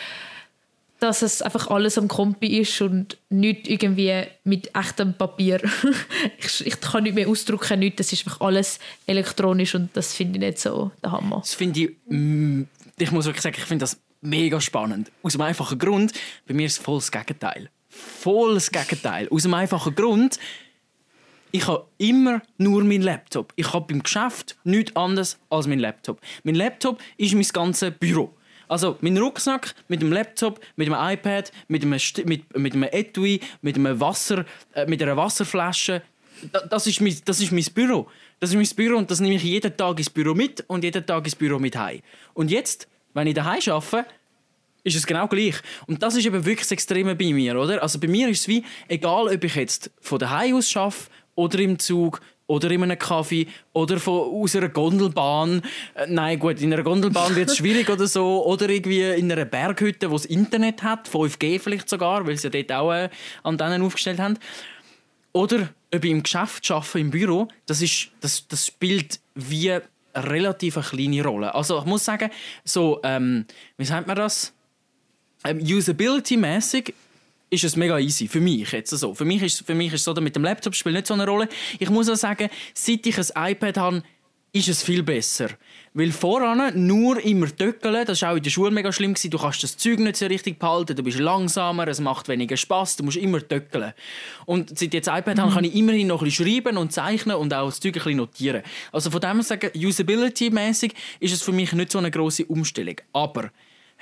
S4: dass es einfach alles am Kompi ist und nicht irgendwie mit echtem Papier. ich, ich kann nicht mehr ausdrucken, nicht. das ist einfach alles elektronisch und das finde ich nicht so der Hammer.
S1: Das finde ich, mm, ich muss wirklich sagen, ich finde das mega spannend. Aus einem einfachen Grund, bei mir ist es voll das Gegenteil. Voll das Gegenteil. Aus einem einfachen Grund, ich habe immer nur meinen Laptop. Ich habe beim Geschäft nichts anderes als meinen Laptop. Mein Laptop ist mein ganzes Büro. Also mein Rucksack mit dem Laptop, mit dem iPad, mit einem, mit, mit einem Etui, mit, einem Wasser, äh, mit einer Wasserflasche. das, ist mein, das ist mein Büro. Das ist mein Büro und das nehme ich jeden Tag ins Büro mit und jeden Tag ins Büro mit heim. Und jetzt, wenn ich daheim arbeite, ist es genau gleich. Und das ist eben wirklich das Extreme bei mir, oder? Also bei mir ist es wie, egal ob ich jetzt von daheim aus arbeite oder im Zug oder in einem Kaffee oder von, aus einer Gondelbahn. Äh, nein, gut, in einer Gondelbahn wird es schwierig oder so. Oder irgendwie in einer Berghütte, wo es Internet hat, 5G vielleicht sogar, weil sie ja dort auch äh, Antennen aufgestellt haben. Oder ob ich im Geschäft arbeite, im Büro, das, ist, das, das spielt wie relativ eine kleine Rolle. Also ich muss sagen, so, ähm, wie sagt man das? Ähm, Usability-mäßig ist es mega easy. Für mich jetzt so. Für mich ist, für mich ist so, mit dem Laptop spielt nicht so eine Rolle. Ich muss auch sagen, seit ich ein iPad habe, ist es viel besser. Weil voran nur immer töckeln, das war auch in der Schule mega schlimm. Gewesen. Du kannst das Zeug nicht so richtig behalten, du bist langsamer, es macht weniger Spaß, du musst immer töckeln. Und seit jetzt iPad mhm. habe, kann ich immerhin noch ein bisschen schreiben und zeichnen und auch das Zeug ein bisschen notieren. Also von dem her sagen, usability-mäßig ist es für mich nicht so eine große Umstellung. Aber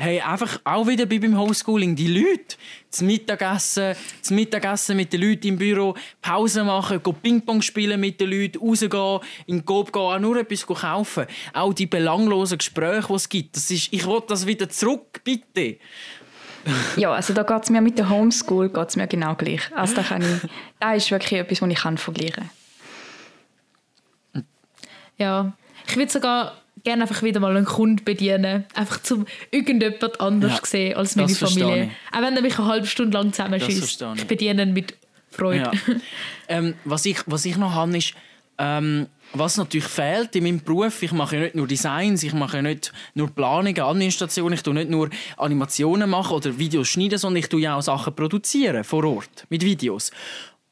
S1: hey, einfach auch wieder wie beim Homeschooling, die Leute, zum Mittagessen, zum Mittagessen mit den Leuten im Büro, Pause machen, Ping-Pong spielen mit den Leuten, rausgehen, in den Coop gehen, auch nur etwas kaufen. Auch die belanglosen Gespräche, die es gibt. Das ist, ich will das wieder zurück, bitte.
S2: ja, also da geht es mir mit der Homeschool geht's mir genau gleich. Also da, kann ich, da ist wirklich etwas, was ich kann vergleichen
S4: kann. Ja, ich würde sogar gerne einfach wieder mal einen Kunden bedienen. Einfach zum irgendjemand anders ja, sehen als meine Familie. Auch wenn er mich eine halbe Stunde lang zusammenschießt. Ich. ich bediene ihn mit Freude.
S1: Ja. ähm, was, ich, was ich noch habe, ist, ähm, was natürlich fehlt in meinem Beruf, ich mache ja nicht nur Designs, ich mache ja nicht nur Planungen, Administration, ich tue nicht nur Animationen machen oder Videos schneiden, sondern ich tue ja auch Sachen produzieren vor Ort mit Videos.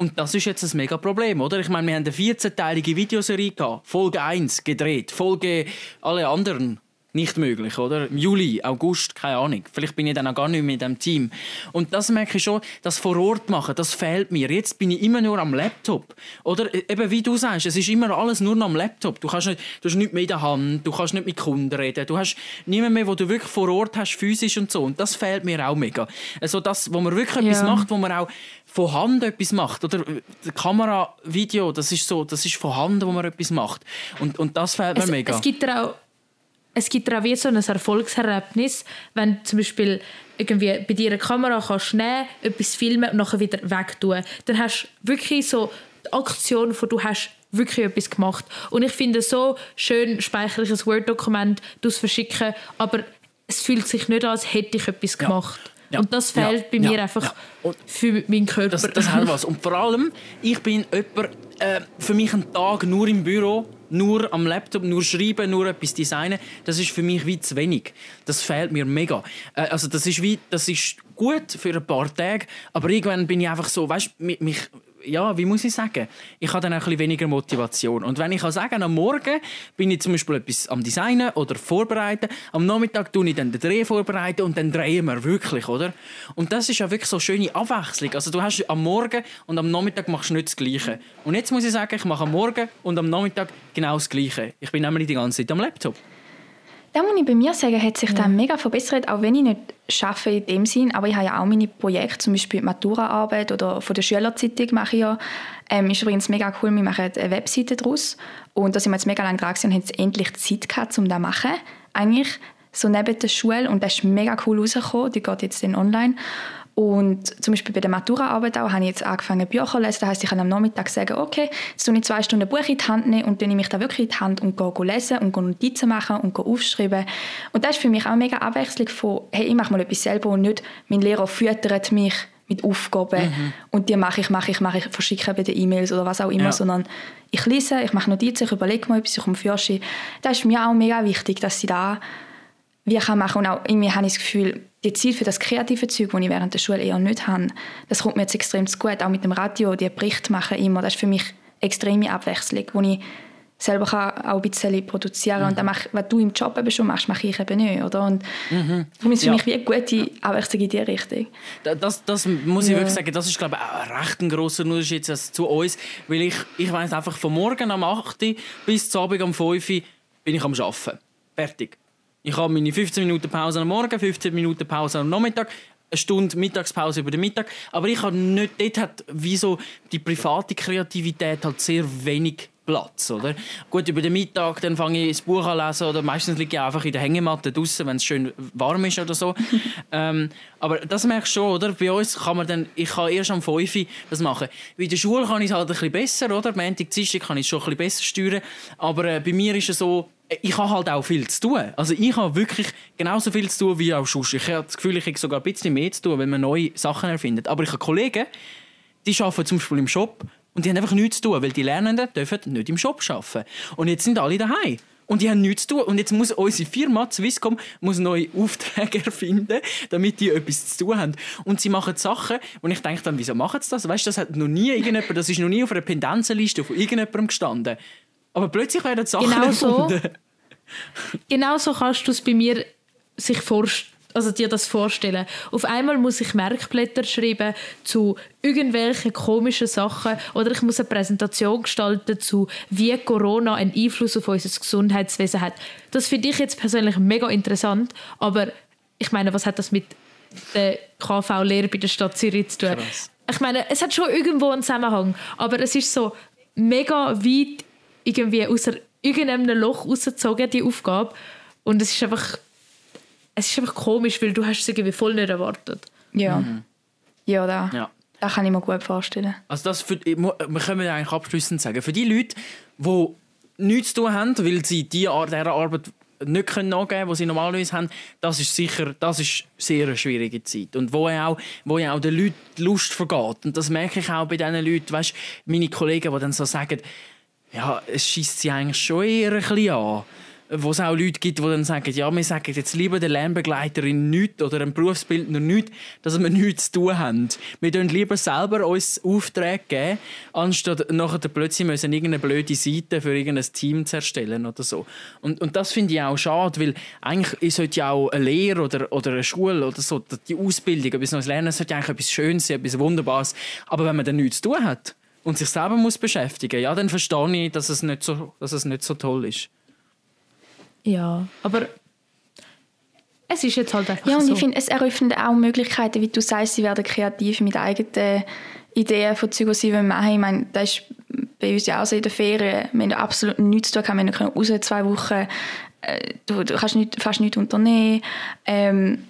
S1: Und das ist jetzt ein mega Problem, oder? Ich meine, wir haben eine 14-teilige Videoserie gehabt, Folge 1 gedreht, Folge alle anderen nicht möglich, oder? Im Juli, August, keine Ahnung. Vielleicht bin ich dann auch gar nicht mehr in diesem Team. Und das merke ich schon, das vor Ort machen, das fehlt mir. Jetzt bin ich immer nur am Laptop. Oder e-, eben wie du sagst, es ist immer alles nur noch am Laptop. Du, kannst nicht, du hast nichts mehr in der Hand, du kannst nicht mit Kunden reden, du hast niemand mehr, wo du wirklich vor Ort hast, physisch und so. Und das fehlt mir auch mega. Also das, wo man wirklich ja. etwas macht, wo man auch von Hand etwas macht. Oder die Kamera, Video, das ist so, das ist von Hand, wo man etwas macht. Und, und das fehlt mir
S4: es,
S1: mega.
S4: Es gibt auch es gibt auch wie so ein Erfolgserlebnis, wenn zum Beispiel irgendwie bei dir eine Kamera kannst nehmen, etwas filmen und nachher wieder wegtun. Dann hast du wirklich so die Aktion, von du hast wirklich etwas gemacht. Und ich finde so schön speichere ich ein Word-Dokument, es verschicken, aber es fühlt sich nicht an, als hätte ich etwas gemacht. Ja. Ja. Und das fehlt ja. bei mir einfach für meinen Körper.
S1: Das, das hat was. Und vor allem, ich bin jemand, äh, für mich ein Tag nur im Büro, nur am Laptop, nur schreiben, nur etwas designen, das ist für mich wie zu wenig. Das fehlt mir mega. Äh, also das ist wie, das ist gut für ein paar Tage, aber irgendwann bin ich einfach so, weißt, mich, mich ja, wie muss ich sagen, ich habe dann ein bisschen weniger Motivation. Und wenn ich kann sagen, am Morgen bin ich zum Beispiel etwas am Designen oder vorbereiten, am Nachmittag tue ich dann den Dreh vorbereiten und dann drehen wir wirklich, oder? Und das ist ja wirklich so eine schöne Abwechslung. Also du hast am Morgen und am Nachmittag machst du nicht das Gleiche. Und jetzt muss ich sagen, ich mache am Morgen und am Nachmittag genau das Gleiche. Ich bin nämlich die ganze Zeit am Laptop.
S2: Da muss ich bei mir sagen, hat sich ja. das mega verbessert, auch wenn ich nicht arbeite in dem Sinn, aber ich habe ja auch meine Projekte, zum Beispiel die Maturaarbeit oder von der Schülerzeitung mache ich ja. Ähm, ist übrigens mega cool, wir machen eine Webseite daraus und da sind wir jetzt mega lange dran und haben jetzt endlich Zeit gehabt, um das zu machen. Eigentlich so neben der Schule und das ist mega cool rausgekommen. Die geht jetzt dann online. Und zum Beispiel bei der Maturaarbeit auch habe ich jetzt angefangen Bücher zu lesen. Das heisst, ich kann am Nachmittag sagen, okay, jetzt tue ich zwei Stunden Buch in die Hand nehmen und dann nehme ich da wirklich in die Hand und gehe lesen und gehe Notizen machen und gehe aufschreiben. Und das ist für mich auch eine mega Abwechslung von, hey, ich mache mal etwas selber und nicht, mein Lehrer füttert mich mit Aufgaben mhm. und die mache ich, mache ich, mache ich, verschicke bei den E-Mails oder was auch immer, ja. sondern ich lese, ich mache Notizen, ich überlege mal etwas, ich komme Fürschi. Das ist mir auch mega wichtig, dass sie da wie kann machen und auch irgendwie habe ich das Gefühl, die Zeit für das kreative Zeug, das ich während der Schule eher nicht habe, das kommt mir jetzt extrem gut. Auch mit dem Radio, die Berichte machen immer, das ist für mich extreme Abwechslung, wo ich selber kann auch ein bisschen produzieren mhm. und dann mach, was du im Job eben schon machst, mache ich eben nicht, oder? Und mhm. darum ist es für ja. mich wie eine gute Abwechslung in diese Richtung.
S1: Das, das muss ich ja. wirklich sagen, das ist glaube ich auch ein recht ein grosser Unterschied zu uns, weil ich, ich weiss einfach von morgen am 8 bis zum Abend um 5 bin ich am Arbeiten. Fertig. Ich habe meine 15 Minuten Pause am Morgen, 15 Minuten Pause am Nachmittag, eine Stunde Mittagspause über den Mittag. Aber ich habe nicht, dort hat wie die private Kreativität halt sehr wenig Platz, oder? Gut, über den Mittag dann fange ich das Buch an lesen oder meistens liege ich einfach in der Hängematte draußen, wenn es schön warm ist oder so. ähm, aber das merkst du schon, oder? Bei uns kann man dann, ich kann erst am 5 Uhr das machen. Bei der Schule kann ich es halt ein bisschen besser, oder? Montag, Dienstag kann ich es schon ein bisschen besser steuern. Aber äh, bei mir ist es so, ich habe halt auch viel zu tun. Also ich habe wirklich genauso viel zu tun wie auch sonst. Ich habe das Gefühl, ich habe sogar ein bisschen mehr zu tun, wenn man neue Sachen erfindet. Aber ich habe Kollegen, die arbeiten zum Beispiel im Shop und die haben einfach nichts zu tun, weil die Lernenden dürfen nicht im Shop arbeiten. Und jetzt sind alle daheim. Und die haben nichts zu tun. Und jetzt muss unsere Firma, Swisscom, muss neue Aufträge erfinden, damit die etwas zu tun haben. Und sie machen Sachen, und ich denke dann, wieso machen sie das? Weißt du, das hat noch nie irgendjemand, das ist noch nie auf einer Pendenzenliste von irgendjemandem gestanden. Aber plötzlich werden Sachen
S4: genau
S1: erfunden.
S4: So, genau so kannst du es bei mir sich vorstellen also dir das vorstellen. Auf einmal muss ich Merkblätter schreiben zu irgendwelchen komischen Sachen oder ich muss eine Präsentation gestalten zu wie Corona einen Einfluss auf unser Gesundheitswesen hat. Das finde ich jetzt persönlich mega interessant, aber ich meine, was hat das mit der KV-Lehre bei der Stadt Zürich zu tun? Krass. Ich meine, es hat schon irgendwo einen Zusammenhang, aber es ist so mega weit irgendwie aus irgendeinem Loch rausgezogen, die Aufgabe. Und es ist einfach, es ist einfach komisch, weil du hast es irgendwie voll nicht erwartet.
S2: Ja. Mhm. Ja, da. Ja. Das kann ich mir gut vorstellen.
S1: Also das für, wir können eigentlich abschließend sagen, für die Leute, die nichts zu tun haben, weil sie diese Art, dieser Arbeit nicht können nachgeben können, die sie normalerweise haben, das ist sicher das ist sehr eine schwierige Zeit. Und wo auch, wo auch den Leuten die Lust vergeht. Und das merke ich auch bei diesen Leuten, weißt, meine Kollegen, die dann so sagen, ja, es schießt sie eigentlich schon eher ein bisschen an. Wo es auch Leute gibt, die dann sagen, ja, wir sagen jetzt lieber der Lernbegleiterin nichts oder einem Berufsbildner nichts, dass wir nichts zu tun haben. Wir geben lieber selber uns Aufträge geben, anstatt nachher plötzlich müssen irgendeine blöde Seite für irgendein Team zu erstellen oder so. Und, und das finde ich auch schade, weil eigentlich sollte ja auch eine Lehre oder, oder eine Schule oder so, die Ausbildung, etwas neues Lernen, sollte eigentlich etwas Schönes sein, etwas Wunderbares. Aber wenn man dann nichts zu tun hat, und sich selber muss beschäftigen, ja, dann verstehe ich, dass es nicht so, dass es nicht so toll ist.
S4: Ja, aber es ist jetzt halt einfach
S2: Ja, und
S4: so.
S2: ich finde, es eröffnet auch Möglichkeiten, wie du sagst, sie werden kreativ mit eigenen Ideen von Zeug, die sie machen Ich meine, das ist bei uns ja auch so in der Ferien. Wir haben absolut nichts zu tun. Wir können raus zwei Wochen. Äh, du, du kannst nicht, fast nichts unternehmen. Ähm,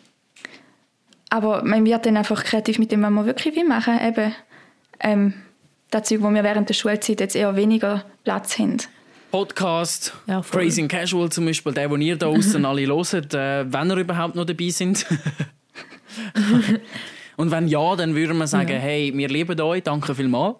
S2: aber man wird dann einfach kreativ mit dem, was man wirklich will machen will. Ähm, das Zeug, wo wir während der Schulzeit jetzt eher weniger Platz haben.
S1: Podcast, ja, Crazy and Casual zum Beispiel, der, den ihr da außen alle hört, äh, wenn ihr überhaupt noch dabei sind. Und wenn ja, dann würden wir sagen, ja. hey, wir lieben euch, danke vielmals.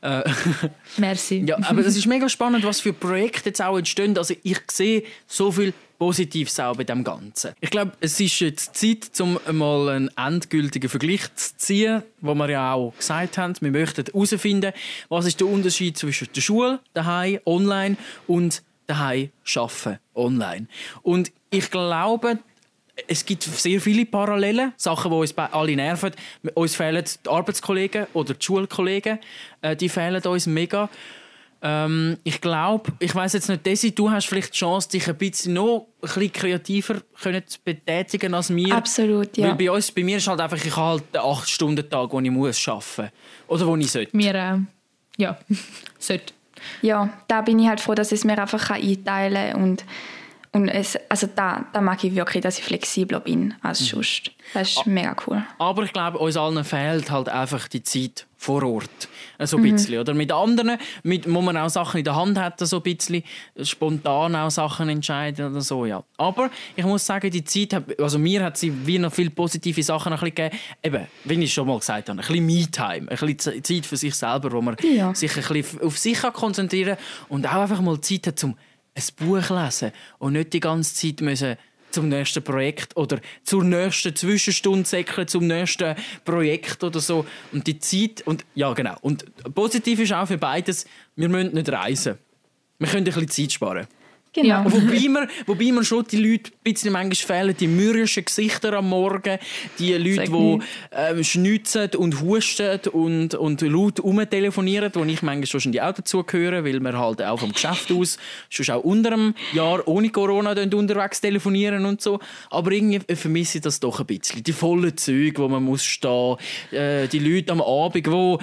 S1: Äh,
S4: Merci.
S1: Ja, aber es ist mega spannend, was für Projekte jetzt auch entstehen. Also ich sehe so viel Positives auch bei dem Ganzen. Ich glaube, es ist jetzt Zeit, um mal einen endgültigen Vergleich zu ziehen, wo wir ja auch gesagt haben, wir möchten herausfinden, was ist der Unterschied zwischen der Schule, daheim, online und daheim arbeiten, online. Und ich glaube, es gibt sehr viele Parallelen, Sachen, die uns alle nerven. Uns fehlen die Arbeitskollegen oder die Schulkollegen, äh, die fehlen uns mega. Ähm, ich glaube, ich weiß jetzt nicht, Desi, du hast vielleicht die Chance, dich ein bisschen noch ein bisschen kreativer können zu betätigen als mir.
S2: Absolut, ja.
S1: Weil bei, uns, bei mir ist halt einfach, ich habe halt einen 8-Stunden-Tag, den ich muss arbeiten muss. Oder wo ich sollte.
S4: Mir, äh, ja, sollte.
S2: Ja, da bin ich halt froh, dass ich es mir einfach einteilen kann und Und es, also da, da mag ich wirklich, dass ich flexibler bin
S1: Mhm.
S2: als sonst. Das ist mega cool.
S1: Aber ich glaube, uns allen fehlt halt einfach die Zeit vor Ort. So ein
S2: Mhm.
S1: bisschen. Oder mit anderen, mit, wo man auch Sachen in der Hand hat, so ein bisschen spontan auch Sachen entscheiden oder so. Ja. Aber ich muss sagen, die Zeit, hat, also mir hat sie wie noch viele positive Sachen ein bisschen gegeben. Eben, wie ich schon mal gesagt habe, ein bisschen Me-Time, ein bisschen Zeit für sich selber, wo man
S2: Ja.
S1: sich ein bisschen auf sich konzentrieren kann und auch einfach mal Zeit hat, um ein Buch lesen und nicht die ganze Zeit müssen zum nächsten Projekt oder zur nächsten Zwischenstunde säckeln, zum nächsten Projekt oder so. Und die Zeit, und ja genau, und positiv ist auch für beides, wir müssen nicht reisen. Wir können ein bisschen Zeit sparen.
S2: Genau.
S1: Wobei mir, wobei mir schon die Leute ein bisschen manchmal fehlen, die mürrischen Gesichter am Morgen, die Leute, die ähm, schnitzen und husten und, und laut rumtelefonieren, wo ich manchmal schon die auch dazugehöre, weil wir halt auch vom Geschäft aus schon auch unter einem Jahr ohne Corona unterwegs telefonieren und so. Aber irgendwie vermisse ich das doch ein bisschen. Die vollen Züge, wo man muss stehen, äh, die Leute am Abend, wo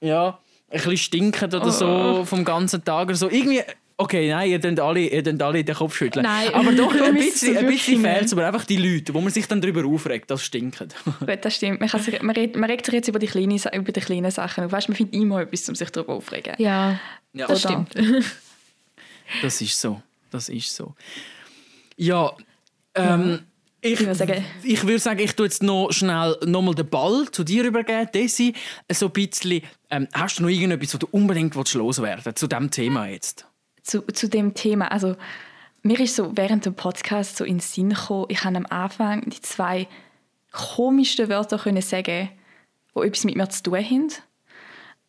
S1: ja, ein bisschen stinken oder so vom ganzen Tag oder so. Irgendwie, okay, nein, ihr könnt alle, ihr könnt alle den Kopf schütteln.
S4: Nein.
S1: Aber doch, ein bisschen, ein bisschen fehlt es aber einfach die Leute, wo man sich dann darüber aufregt, das stinkt.
S2: Gut, das stimmt. Man, kann sich, man, redet, man regt sich jetzt über die kleinen, über die kleinen Sachen auf. Weißt, man findet immer etwas, um sich darüber aufzuregen.
S4: Ja,
S1: Ja.
S4: das
S2: Oder?
S4: stimmt.
S1: Das ist so. Das ist so. Ja, ähm, ich,
S2: Ich würde sagen-
S1: ich würde sagen, ich tue jetzt noch schnell nochmal den Ball zu dir übergeben. Desi, so ein bisschen, ähm, hast du noch irgendetwas, was du unbedingt loswerden willst, zu diesem Thema jetzt?
S2: Zu, zu dem Thema. Also, mir ist so während dem Podcast so in den Sinn gekommen, ich habe am Anfang die zwei komischsten Wörter können sagen, die etwas mit mir zu tun haben.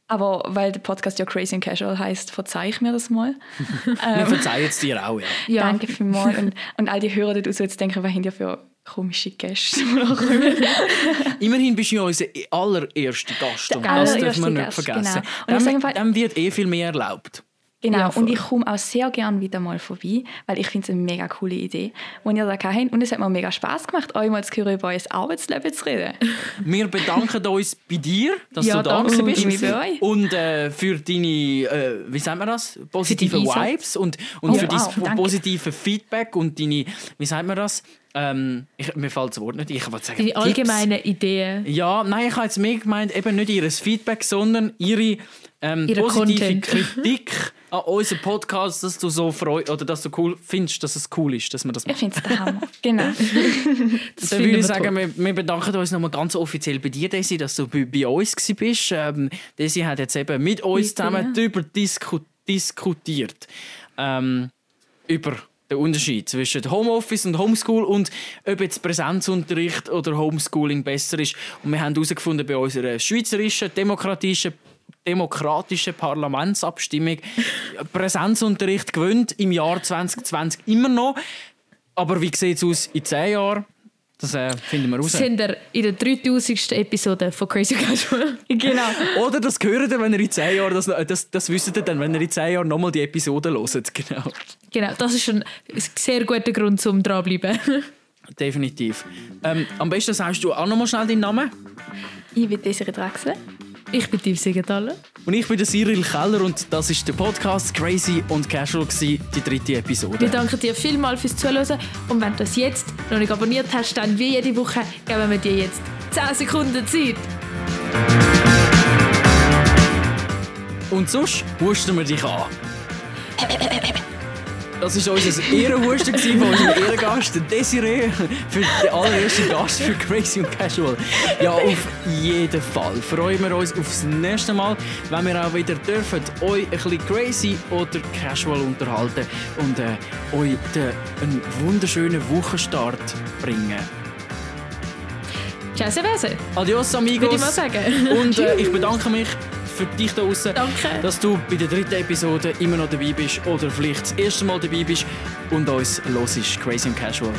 S2: Aber weil der Podcast ja Crazy and Casual heißt, verzeih ich mir das mal.
S1: Wir verzeihen es dir auch, ja.
S4: Ja.
S2: Danke vielmals. Und, und all die Hörer dort jetzt denken, was haben die für komische Gäste? da?
S1: Immerhin bist du ja unser allererster Gast. Und das
S2: allererste
S1: man nicht
S2: Gast,
S1: vergessen.
S2: genau. Und
S1: Dem, dem wird eh viel mehr erlaubt.
S2: Genau,
S4: Ja,
S2: und ich komme auch sehr gerne wieder mal vorbei, weil ich finde es eine mega coole Idee, die ihr da habt. Und es hat mir mega Spass gemacht, euch mal zu hören, über euer Arbeitsleben zu reden.
S1: Wir bedanken uns bei dir, dass
S4: Ja,
S1: du da
S4: danke.
S1: bist.
S2: Ich bin bei euch.
S1: Und äh, für deine, äh, wie sagt man das? Positive. Vibes und, und
S2: Oh,
S1: für
S2: wow,
S1: dein positive Feedback und deine, wie sagt man das? Ähm, ich, mir fällt das Wort nicht. Ich wollte sagen,
S4: Die allgemeinen Ideen.
S1: Ja, nein, ich habe jetzt mehr gemeint, eben nicht ihr Feedback, sondern ihre, ähm,
S4: Ihre
S1: positive
S4: Content.
S1: Kritik an unseren Podcast, dass du so freust oder dass du cool findest, dass es cool ist, dass wir das
S2: Ich
S1: machen.
S2: finde es der Hammer. Genau.
S4: Das
S1: Dann würde ich
S4: wir
S1: sagen, wir, wir bedanken uns nochmal ganz offiziell bei dir, Desi, dass du bei, bei uns warst. bist. Ähm, Desi hat jetzt eben mit uns
S2: Bitte,
S1: zusammen
S2: ja.
S1: darüber disku diskutiert. Ähm, über den Unterschied zwischen Homeoffice und Homeschool und ob jetzt Präsenzunterricht oder Homeschooling besser ist. Und wir haben herausgefunden, bei unserer schweizerischen, demokratischen demokratische Parlamentsabstimmung. Präsenzunterricht gewinnt im Jahr 2020 immer noch. Aber wie sieht es aus in 10 Jahren? Das äh, finden wir raus.
S4: Das sind wir in der 3000. Episode von Crazy Casual.
S2: genau.
S1: Oder das gehört ihr, wenn ihr in 10 Jahren, das, das, das wisst ihr dann, wenn ihr in 10 Jahren nochmal die Episode hört. Genau.
S4: Genau, das ist ein sehr guter Grund zum dranbleiben.
S1: Definitiv. Ähm, am besten sagst du auch nochmal schnell deinen Namen.
S2: Ich bin Desiree Draxler.
S4: Ich bin Tief Siegenthaler.
S1: Und ich bin der Cyril Keller und das ist der Podcast Crazy und Casual, gewesen, die dritte Episode.
S4: Wir danken dir vielmals fürs Zuhören und wenn du das jetzt noch nicht abonniert hast, dann wie jede Woche geben wir dir jetzt 10 Sekunden Zeit.
S1: Und sonst husten wir dich an. Das war unser Ehrenhusten von unserem Ehrengast, Desiree, für den allerersten Gast für Crazy und Casual. Ja, auf jeden Fall freuen wir uns aufs nächste Mal, wenn wir auch wieder dürfen, euch ein bisschen crazy oder casual unterhalten und äh, euch den, einen wunderschönen Wochenstart bringen.
S4: Sebese.
S1: Adios, amigos.
S4: Würde ich mal sagen.
S1: Und äh, ich bedanke mich für dich da draußen,
S4: Danke.
S1: dass du bei der dritten Episode immer noch dabei bist oder vielleicht das erste Mal dabei bist und uns los ist Crazy and Casual.